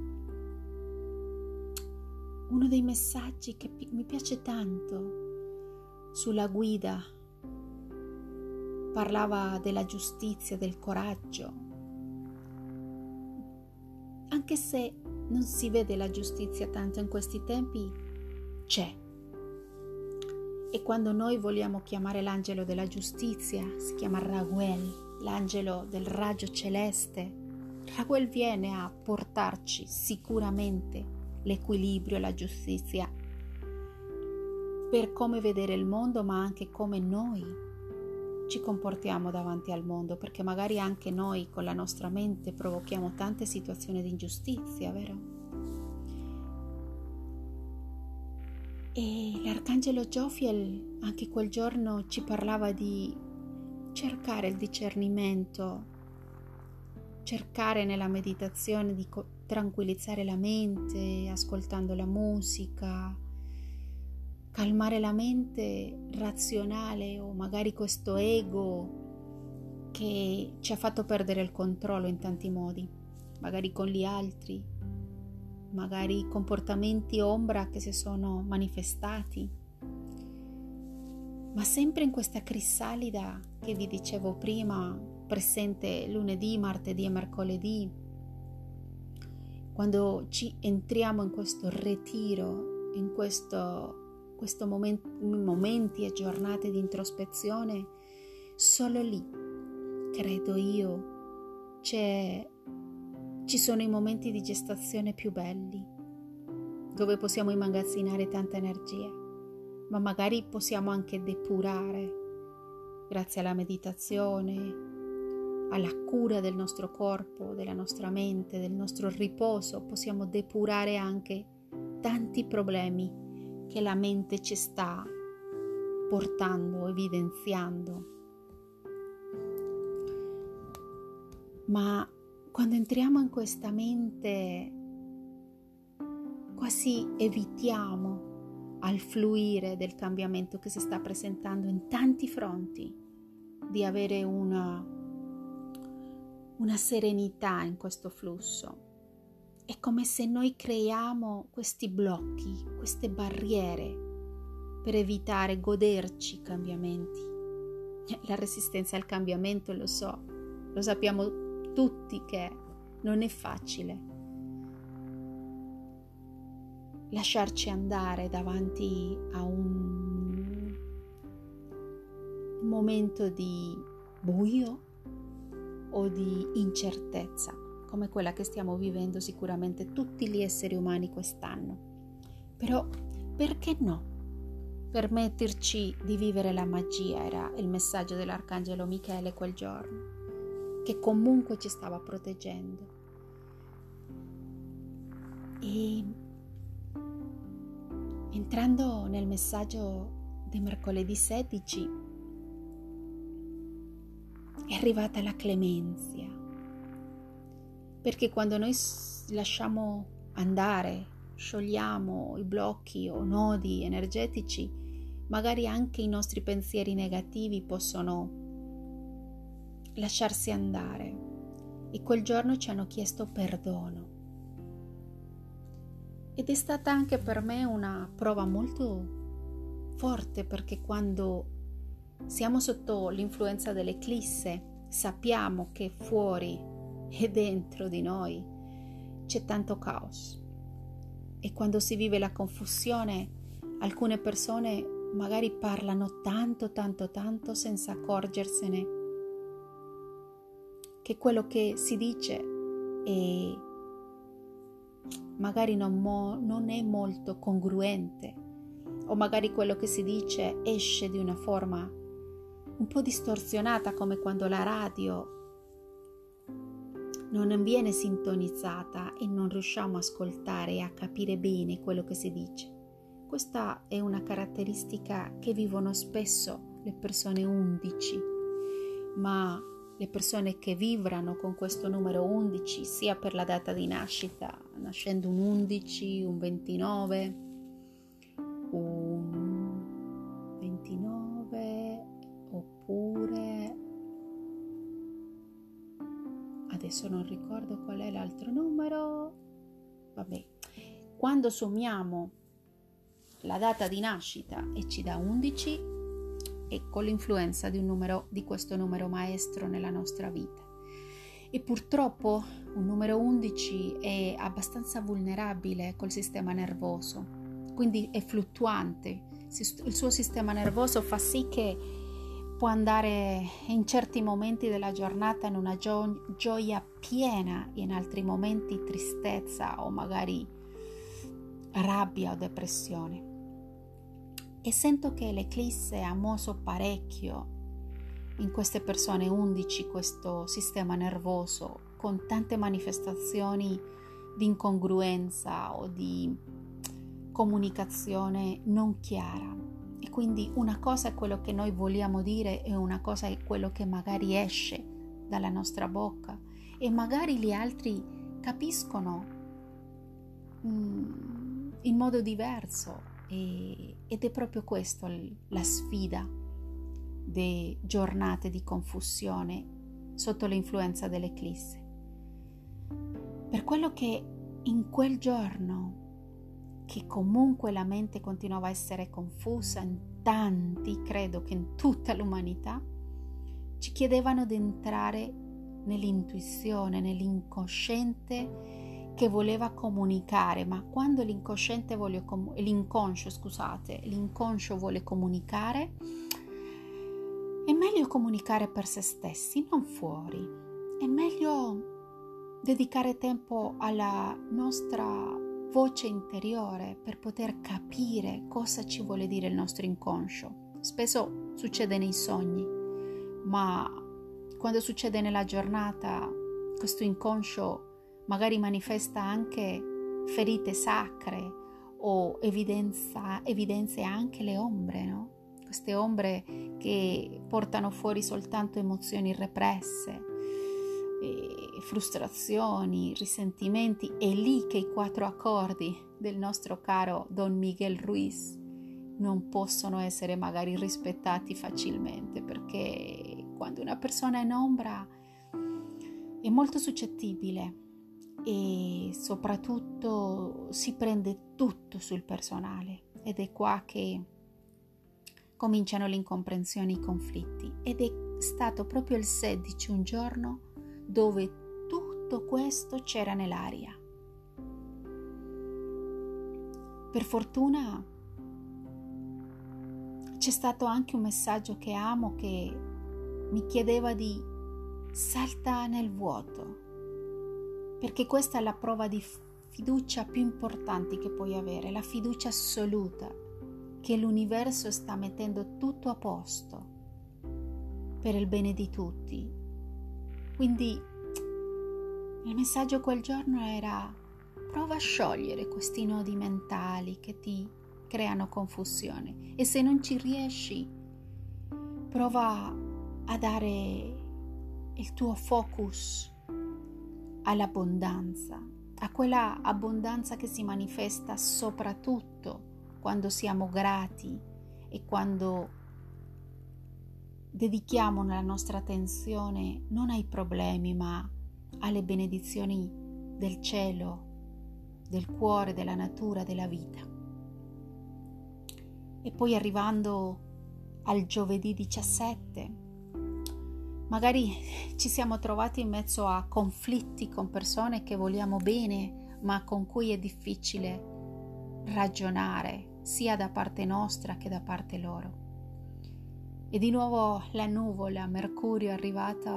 uno dei messaggi che mi piace tanto sulla guida parlava della giustizia, del coraggio. Anche se non si vede la giustizia tanto in questi tempi, c'è. E quando noi vogliamo chiamare l'angelo della giustizia, si chiama Raguel, l'angelo del raggio celeste. Raguel viene a portarci sicuramente l'equilibrio e la giustizia per come vedere il mondo, ma anche come noi ci comportiamo davanti al mondo, perché magari anche noi con la nostra mente provochiamo tante situazioni di ingiustizia, vero? E l'arcangelo Giofiel anche quel giorno ci parlava di cercare il discernimento, cercare nella meditazione di tranquillizzare la mente ascoltando la musica, calmare la mente razionale o magari questo ego che ci ha fatto perdere il controllo in tanti modi, magari con gli altri, magari comportamenti ombra che si sono manifestati, ma sempre in questa crisalida che vi dicevo prima, presente lunedì, martedì e mercoledì, quando ci entriamo in questo ritiro, in questo, moment, momenti e giornate di introspezione, solo lì, credo io, ci sono i momenti di gestazione più belli, dove possiamo immagazzinare tanta energia, ma magari possiamo anche depurare grazie alla meditazione, alla cura del nostro corpo, della nostra mente, del nostro riposo, possiamo depurare anche tanti problemi che la mente ci sta portando, evidenziando. Ma quando entriamo in questa mente quasi evitiamo al fluire del cambiamento che si sta presentando in tanti fronti di avere una una serenità in questo flusso. È come se noi creiamo questi blocchi, queste barriere per evitare goderci i cambiamenti. La resistenza al cambiamento lo so, lo sappiamo tutti che non è facile. Lasciarci andare davanti a un momento di buio o di incertezza, come quella che stiamo vivendo sicuramente tutti gli esseri umani quest'anno. Però perché no? Permetterci di vivere la magia era il messaggio dell'Arcangelo Michele quel giorno, che comunque ci stava proteggendo. E entrando nel messaggio di mercoledì 16, è arrivata la clemenzia. Perché quando noi lasciamo andare, sciogliamo i blocchi o nodi energetici, magari anche i nostri pensieri negativi possono lasciarsi andare. E quel giorno ci hanno chiesto perdono. Ed è stata anche per me una prova molto forte perché quando siamo sotto l'influenza dell'eclisse, sappiamo che fuori e dentro di noi c'è tanto caos. E quando si vive la confusione, alcune persone magari parlano tanto, tanto, tanto senza accorgersene che quello che si dice è magari non, mo, non è molto congruente o magari quello che si dice esce di una forma un po' distorsionata come quando la radio non viene sintonizzata e non riusciamo a ascoltare e a capire bene quello che si dice. Questa è una caratteristica che vivono spesso le persone 11, ma le persone che vibrano con questo numero 11, sia per la data di nascita, nascendo un 11, un 29, un adesso non ricordo qual è l'altro numero. Vabbè quando sommiamo la data di nascita e ci dà 11 ecco l'influenza di, numero, di questo numero maestro nella nostra vita. E purtroppo un numero 11 è abbastanza vulnerabile col sistema nervoso quindi è fluttuante. Il suo sistema nervoso fa sì che può andare in certi momenti della giornata in una gio- gioia piena, in altri momenti tristezza o magari rabbia o depressione. E sento che l'eclisse ha mosso parecchio in queste persone 11 questo sistema nervoso con tante manifestazioni di incongruenza o di comunicazione non chiara quindi una cosa è quello che noi vogliamo dire e una cosa è quello che magari esce dalla nostra bocca e magari gli altri capiscono mm, in modo diverso e, ed è proprio questo la sfida di giornate di confusione sotto l'influenza dell'eclisse. Per quello che in quel giorno che comunque la mente continuava a essere confusa in tanti, credo che in tutta l'umanità, ci chiedevano di entrare nell'intuizione, nell'incosciente che voleva comunicare, ma quando l'inconsciente vuole com- l'inconscio, scusate, l'inconscio vuole comunicare, è meglio comunicare per se stessi, non fuori. È meglio dedicare tempo alla nostra voce interiore per poter capire cosa ci vuole dire il nostro inconscio. Spesso succede nei sogni, ma quando succede nella giornata, questo inconscio magari manifesta anche ferite sacre o evidenza, evidenzia anche le ombre, no? queste ombre che portano fuori soltanto emozioni represse, frustrazioni, risentimenti, è lì che i quattro accordi del nostro caro Don Miguel Ruiz non possono essere magari rispettati facilmente perché quando una persona è in ombra è molto suscettibile e soprattutto si prende tutto sul personale ed è qua che cominciano le incomprensioni, i conflitti. Ed è stato proprio il 16 un giorno dove tutto questo c'era nell'aria. Per fortuna c'è stato anche un messaggio che amo che mi chiedeva di salta nel vuoto, perché questa è la prova di fiducia più importante che puoi avere, la fiducia assoluta che l'universo sta mettendo tutto a posto per il bene di tutti. Quindi il messaggio quel giorno era prova a sciogliere questi nodi mentali che ti creano confusione. E se non ci riesci prova a dare il tuo focus all'abbondanza, a quella abbondanza che si manifesta soprattutto quando siamo grati e quando dedichiamo la nostra attenzione non ai problemi ma alle benedizioni del cielo, del cuore, della natura, della vita. E poi arrivando al giovedì 17, magari ci siamo trovati in mezzo a conflitti con persone che vogliamo bene, ma con cui è difficile ragionare, sia da parte nostra che da parte loro. E di nuovo la nuvola, Mercurio è arrivato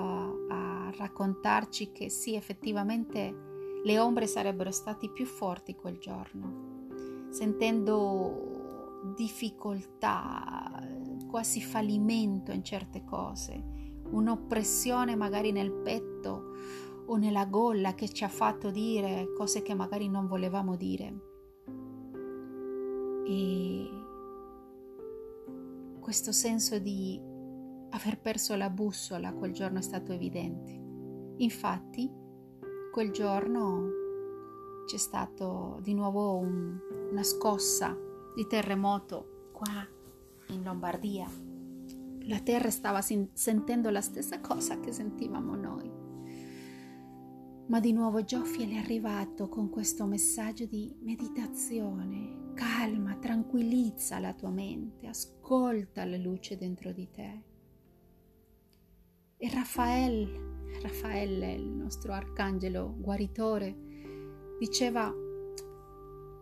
a, raccontarci che sì, effettivamente le ombre sarebbero stati più forti quel giorno, sentendo difficoltà, quasi fallimento in certe cose, un'oppressione magari nel petto o nella gola che ci ha fatto dire cose che magari non volevamo dire. E questo senso di aver perso la bussola quel giorno è stato evidente. Infatti, quel giorno c'è stato di nuovo un, una scossa di terremoto qua in Lombardia. La terra stava sin- sentendo la stessa cosa che sentivamo noi. Ma di nuovo Giofiel è arrivato con questo messaggio di meditazione, calma, tranquillizza la tua mente, ascolta la luce dentro di te. E Raffaele, Raffaele, il nostro arcangelo guaritore, diceva,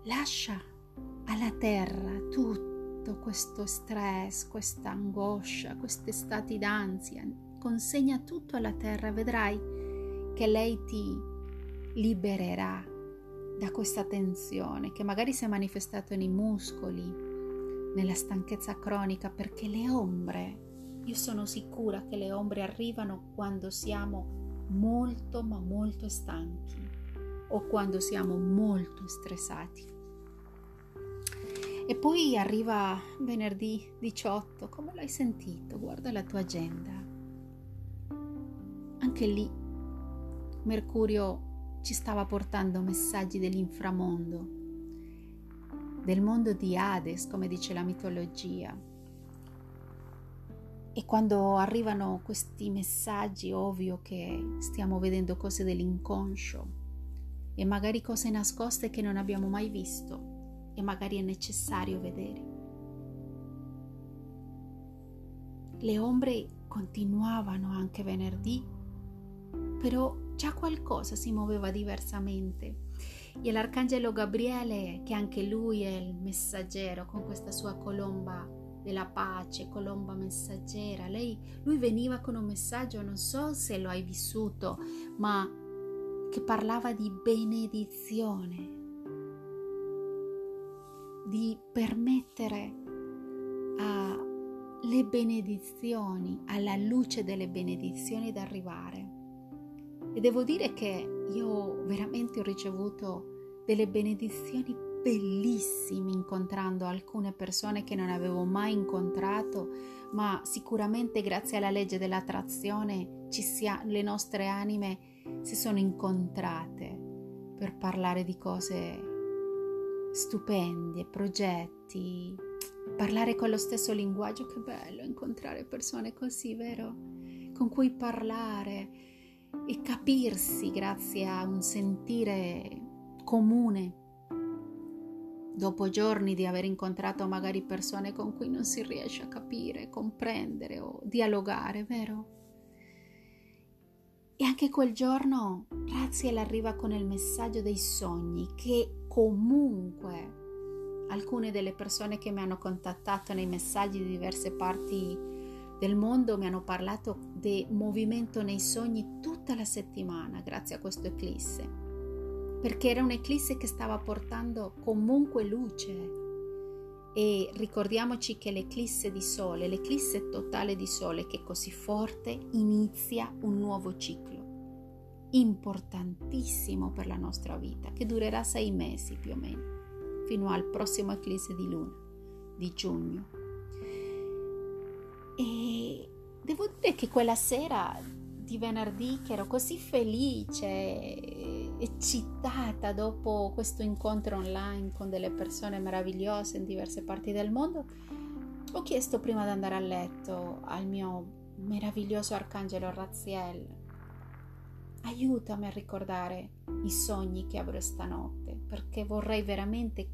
lascia alla terra tutto questo stress, questa angoscia, questi stati d'ansia, consegna tutto alla terra, vedrai che lei ti libererà da questa tensione che magari si è manifestata nei muscoli, nella stanchezza cronica, perché le ombre, io sono sicura che le ombre arrivano quando siamo molto ma molto stanchi o quando siamo molto stressati. E poi arriva venerdì 18, come l'hai sentito? Guarda la tua agenda. Anche lì Mercurio ci stava portando messaggi dell'inframondo, del mondo di Hades, come dice la mitologia. E quando arrivano questi messaggi, ovvio che stiamo vedendo cose dell'inconscio e magari cose nascoste che non abbiamo mai visto e magari è necessario vedere. Le ombre continuavano anche venerdì, però già qualcosa si muoveva diversamente. E l'arcangelo Gabriele, che anche lui è il messaggero con questa sua colomba della pace, colomba messaggera, lei, lui veniva con un messaggio, non so se lo hai vissuto, ma che parlava di benedizione, di permettere alle benedizioni, alla luce delle benedizioni ad arrivare. E devo dire che io veramente ho ricevuto delle benedizioni bellissime incontrando alcune persone che non avevo mai incontrato, ma sicuramente grazie alla legge dell'attrazione sia, le nostre anime si sono incontrate per parlare di cose stupende, progetti, parlare con lo stesso linguaggio, che bello incontrare persone così, vero? Con cui parlare e capirsi grazie a un sentire comune. Dopo giorni di aver incontrato magari persone con cui non si riesce a capire, comprendere o dialogare, vero? E anche quel giorno Raziel arriva con il messaggio dei sogni che comunque alcune delle persone che mi hanno contattato nei messaggi di diverse parti del mondo mi hanno parlato di movimento nei sogni tutta la settimana grazie a questo eclisse, perché era un'eclisse che stava portando comunque luce. E ricordiamoci che l'eclisse di sole, l'eclisse totale di sole che è così forte, inizia un nuovo ciclo importantissimo per la nostra vita, che durerà sei mesi più o meno fino al prossimo eclisse di luna di giugno. E devo dire che quella sera di venerdì che ero così felice, eccitata dopo questo incontro online con delle persone meravigliose in diverse parti del mondo, ho chiesto prima di andare a letto al mio meraviglioso arcangelo Raziel, aiutami a ricordare i sogni che avrò stanotte, perché vorrei veramente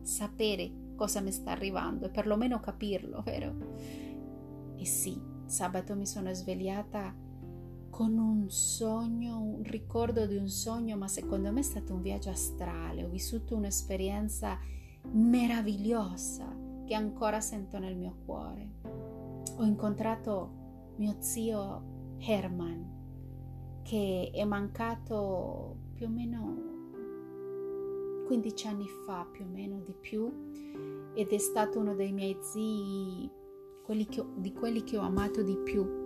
sapere cosa mi sta arrivando e perlomeno capirlo, vero? E sì, sabato mi sono svegliata con un sogno, un ricordo di un sogno, ma secondo me è stato un viaggio astrale, ho vissuto un'esperienza meravigliosa che ancora sento nel mio cuore. Ho incontrato mio zio Herman, che è mancato più o meno 15 anni fa più o meno di più ed è stato uno dei miei zii quelli ho, di quelli che ho amato di più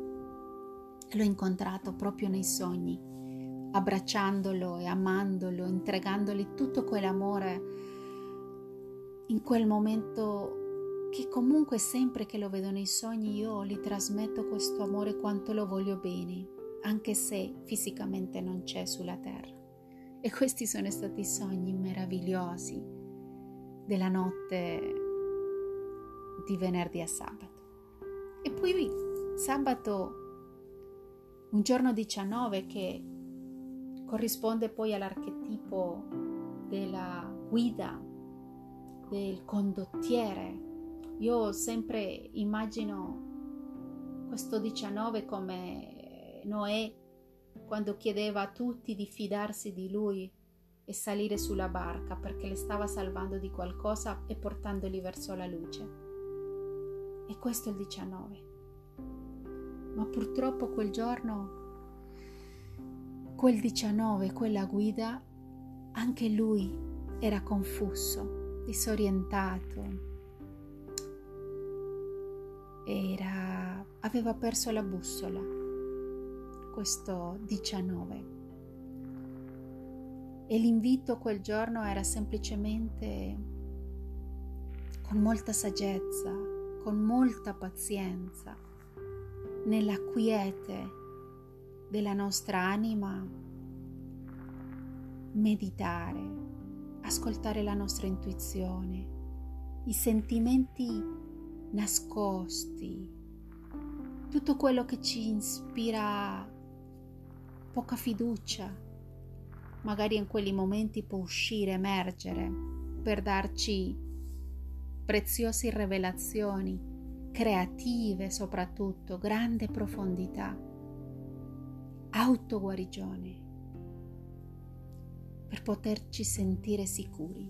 l'ho incontrato proprio nei sogni abbracciandolo e amandolo entregandogli tutto quell'amore in quel momento che comunque sempre che lo vedo nei sogni io gli trasmetto questo amore quanto lo voglio bene anche se fisicamente non c'è sulla terra e questi sono stati sogni meravigliosi della notte di venerdì a sabato. E poi sabato, un giorno 19 che corrisponde poi all'archetipo della guida, del condottiere. Io sempre immagino questo 19 come Noè quando chiedeva a tutti di fidarsi di lui e salire sulla barca perché le stava salvando di qualcosa e portandoli verso la luce. E questo è il 19. Ma purtroppo quel giorno, quel 19, quella guida, anche lui era confuso, disorientato. Era, aveva perso la bussola questo 19. E l'invito quel giorno era semplicemente con molta saggezza, con molta pazienza, nella quiete della nostra anima, meditare, ascoltare la nostra intuizione, i sentimenti nascosti, tutto quello che ci ispira poca fiducia, magari in quegli momenti può uscire, emergere per darci preziose rivelazioni, creative soprattutto, grande profondità, autoguarigione. per poterci sentire sicuri.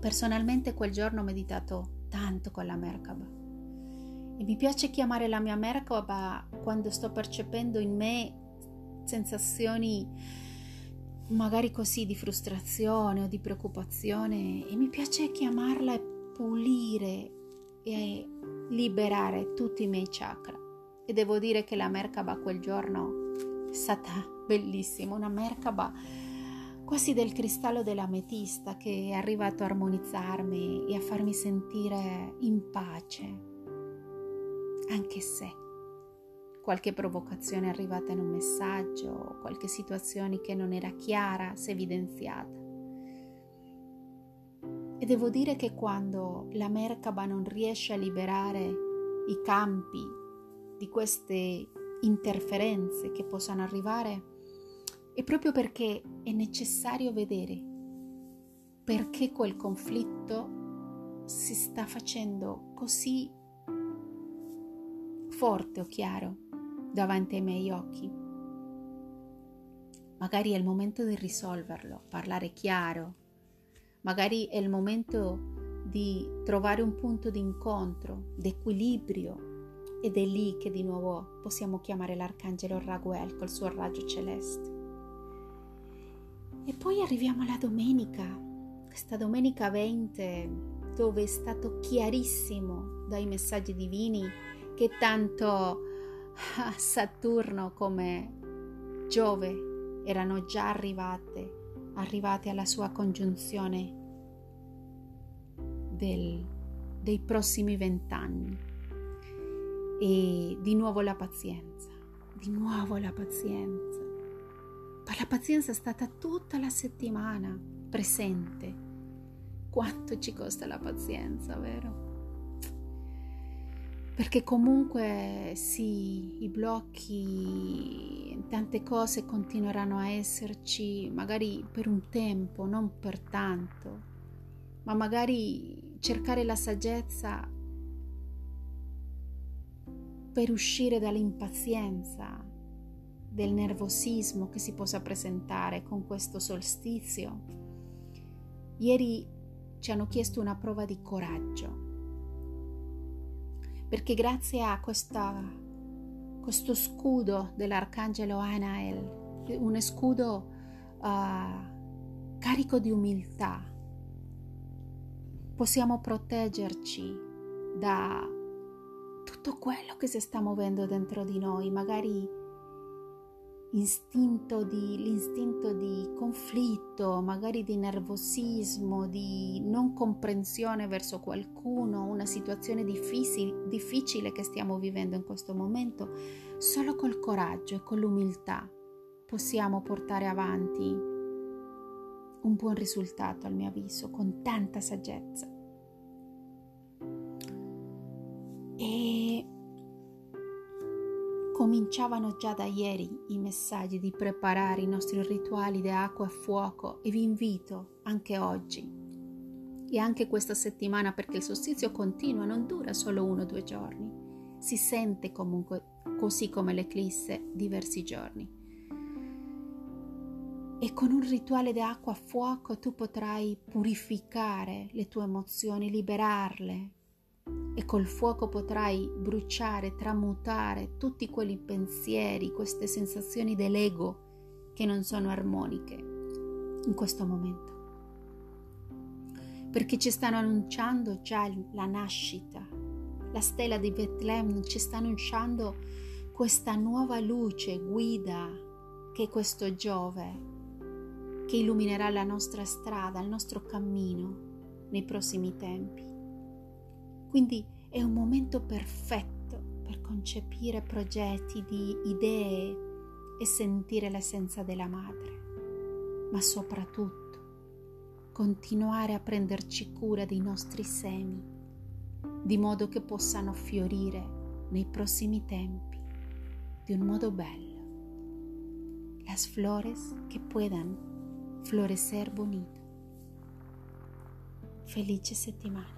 Personalmente quel giorno ho meditato tanto con la Merkaba e mi piace chiamare la mia Merkaba quando sto percependo in me sensazioni magari così di frustrazione o di preoccupazione e mi piace chiamarla e pulire e liberare tutti i miei chakra. E devo dire che la Merkaba quel giorno è stata bellissima, una Merkaba quasi del cristallo dell'ametista che è arrivato a armonizzarmi e a farmi sentire in pace, anche se qualche provocazione è arrivata in un messaggio, qualche situazione che non era chiara si è evidenziata. E devo dire che quando la Merkaba non riesce a liberare i campi di queste interferenze che possano arrivare, è proprio perché è necessario vedere perché quel conflitto si sta facendo così forte o chiaro davanti ai miei occhi. Magari è il momento di risolverlo, parlare chiaro, magari è il momento di trovare un punto di incontro, d'equilibrio ed è lì che di nuovo possiamo chiamare l'arcangelo Raguel col suo raggio celeste. E poi arriviamo alla domenica, questa domenica 20, dove è stato chiarissimo dai messaggi divini che tanto Saturno come Giove erano già arrivate, arrivate alla sua congiunzione del, dei prossimi vent'anni. E di nuovo la pazienza, di nuovo la pazienza la pazienza è stata tutta la settimana presente. Quanto ci costa la pazienza, vero? Perché comunque sì, i blocchi, tante cose continueranno a esserci, magari per un tempo, non per tanto, ma magari cercare la saggezza per uscire dall'impazienza, del nervosismo che si possa presentare con questo solstizio. Ieri ci hanno chiesto una prova di coraggio, perché grazie a questa, questo scudo dell'arcangelo Anael, un scudo uh, carico di umiltà, possiamo proteggerci da tutto quello che si sta muovendo dentro di noi, magari istinto di, l'istinto di conflitto, magari di nervosismo, di non comprensione verso qualcuno, una situazione difficile, difficile che stiamo vivendo in questo momento, solo col coraggio e con l'umiltà possiamo portare avanti un buon risultato, al mio avviso, con tanta saggezza. E Cominciavano già da ieri i messaggi di preparare i nostri rituali di acqua e fuoco e vi invito anche oggi e anche questa settimana perché il solstizio continua, non dura solo uno o due giorni, si sente comunque così come l'eclisse diversi giorni. E con un rituale di acqua e fuoco tu potrai purificare le tue emozioni, liberarle, e col fuoco potrai bruciare, tramutare tutti quei pensieri, queste sensazioni dell'ego che non sono armoniche in questo momento. Perché ci stanno annunciando già la nascita, la stella di Betlemme ci sta annunciando questa nuova luce, guida, che è questo Giove, che illuminerà la nostra strada, il nostro cammino nei prossimi tempi. Quindi è un momento perfetto per concepire progetti di idee e sentire l'essenza della madre, ma soprattutto continuare a prenderci cura dei nostri semi, di modo che possano fiorire nei prossimi tempi di un modo bello. Las flores que puedan florecer bonito. Felice settimana.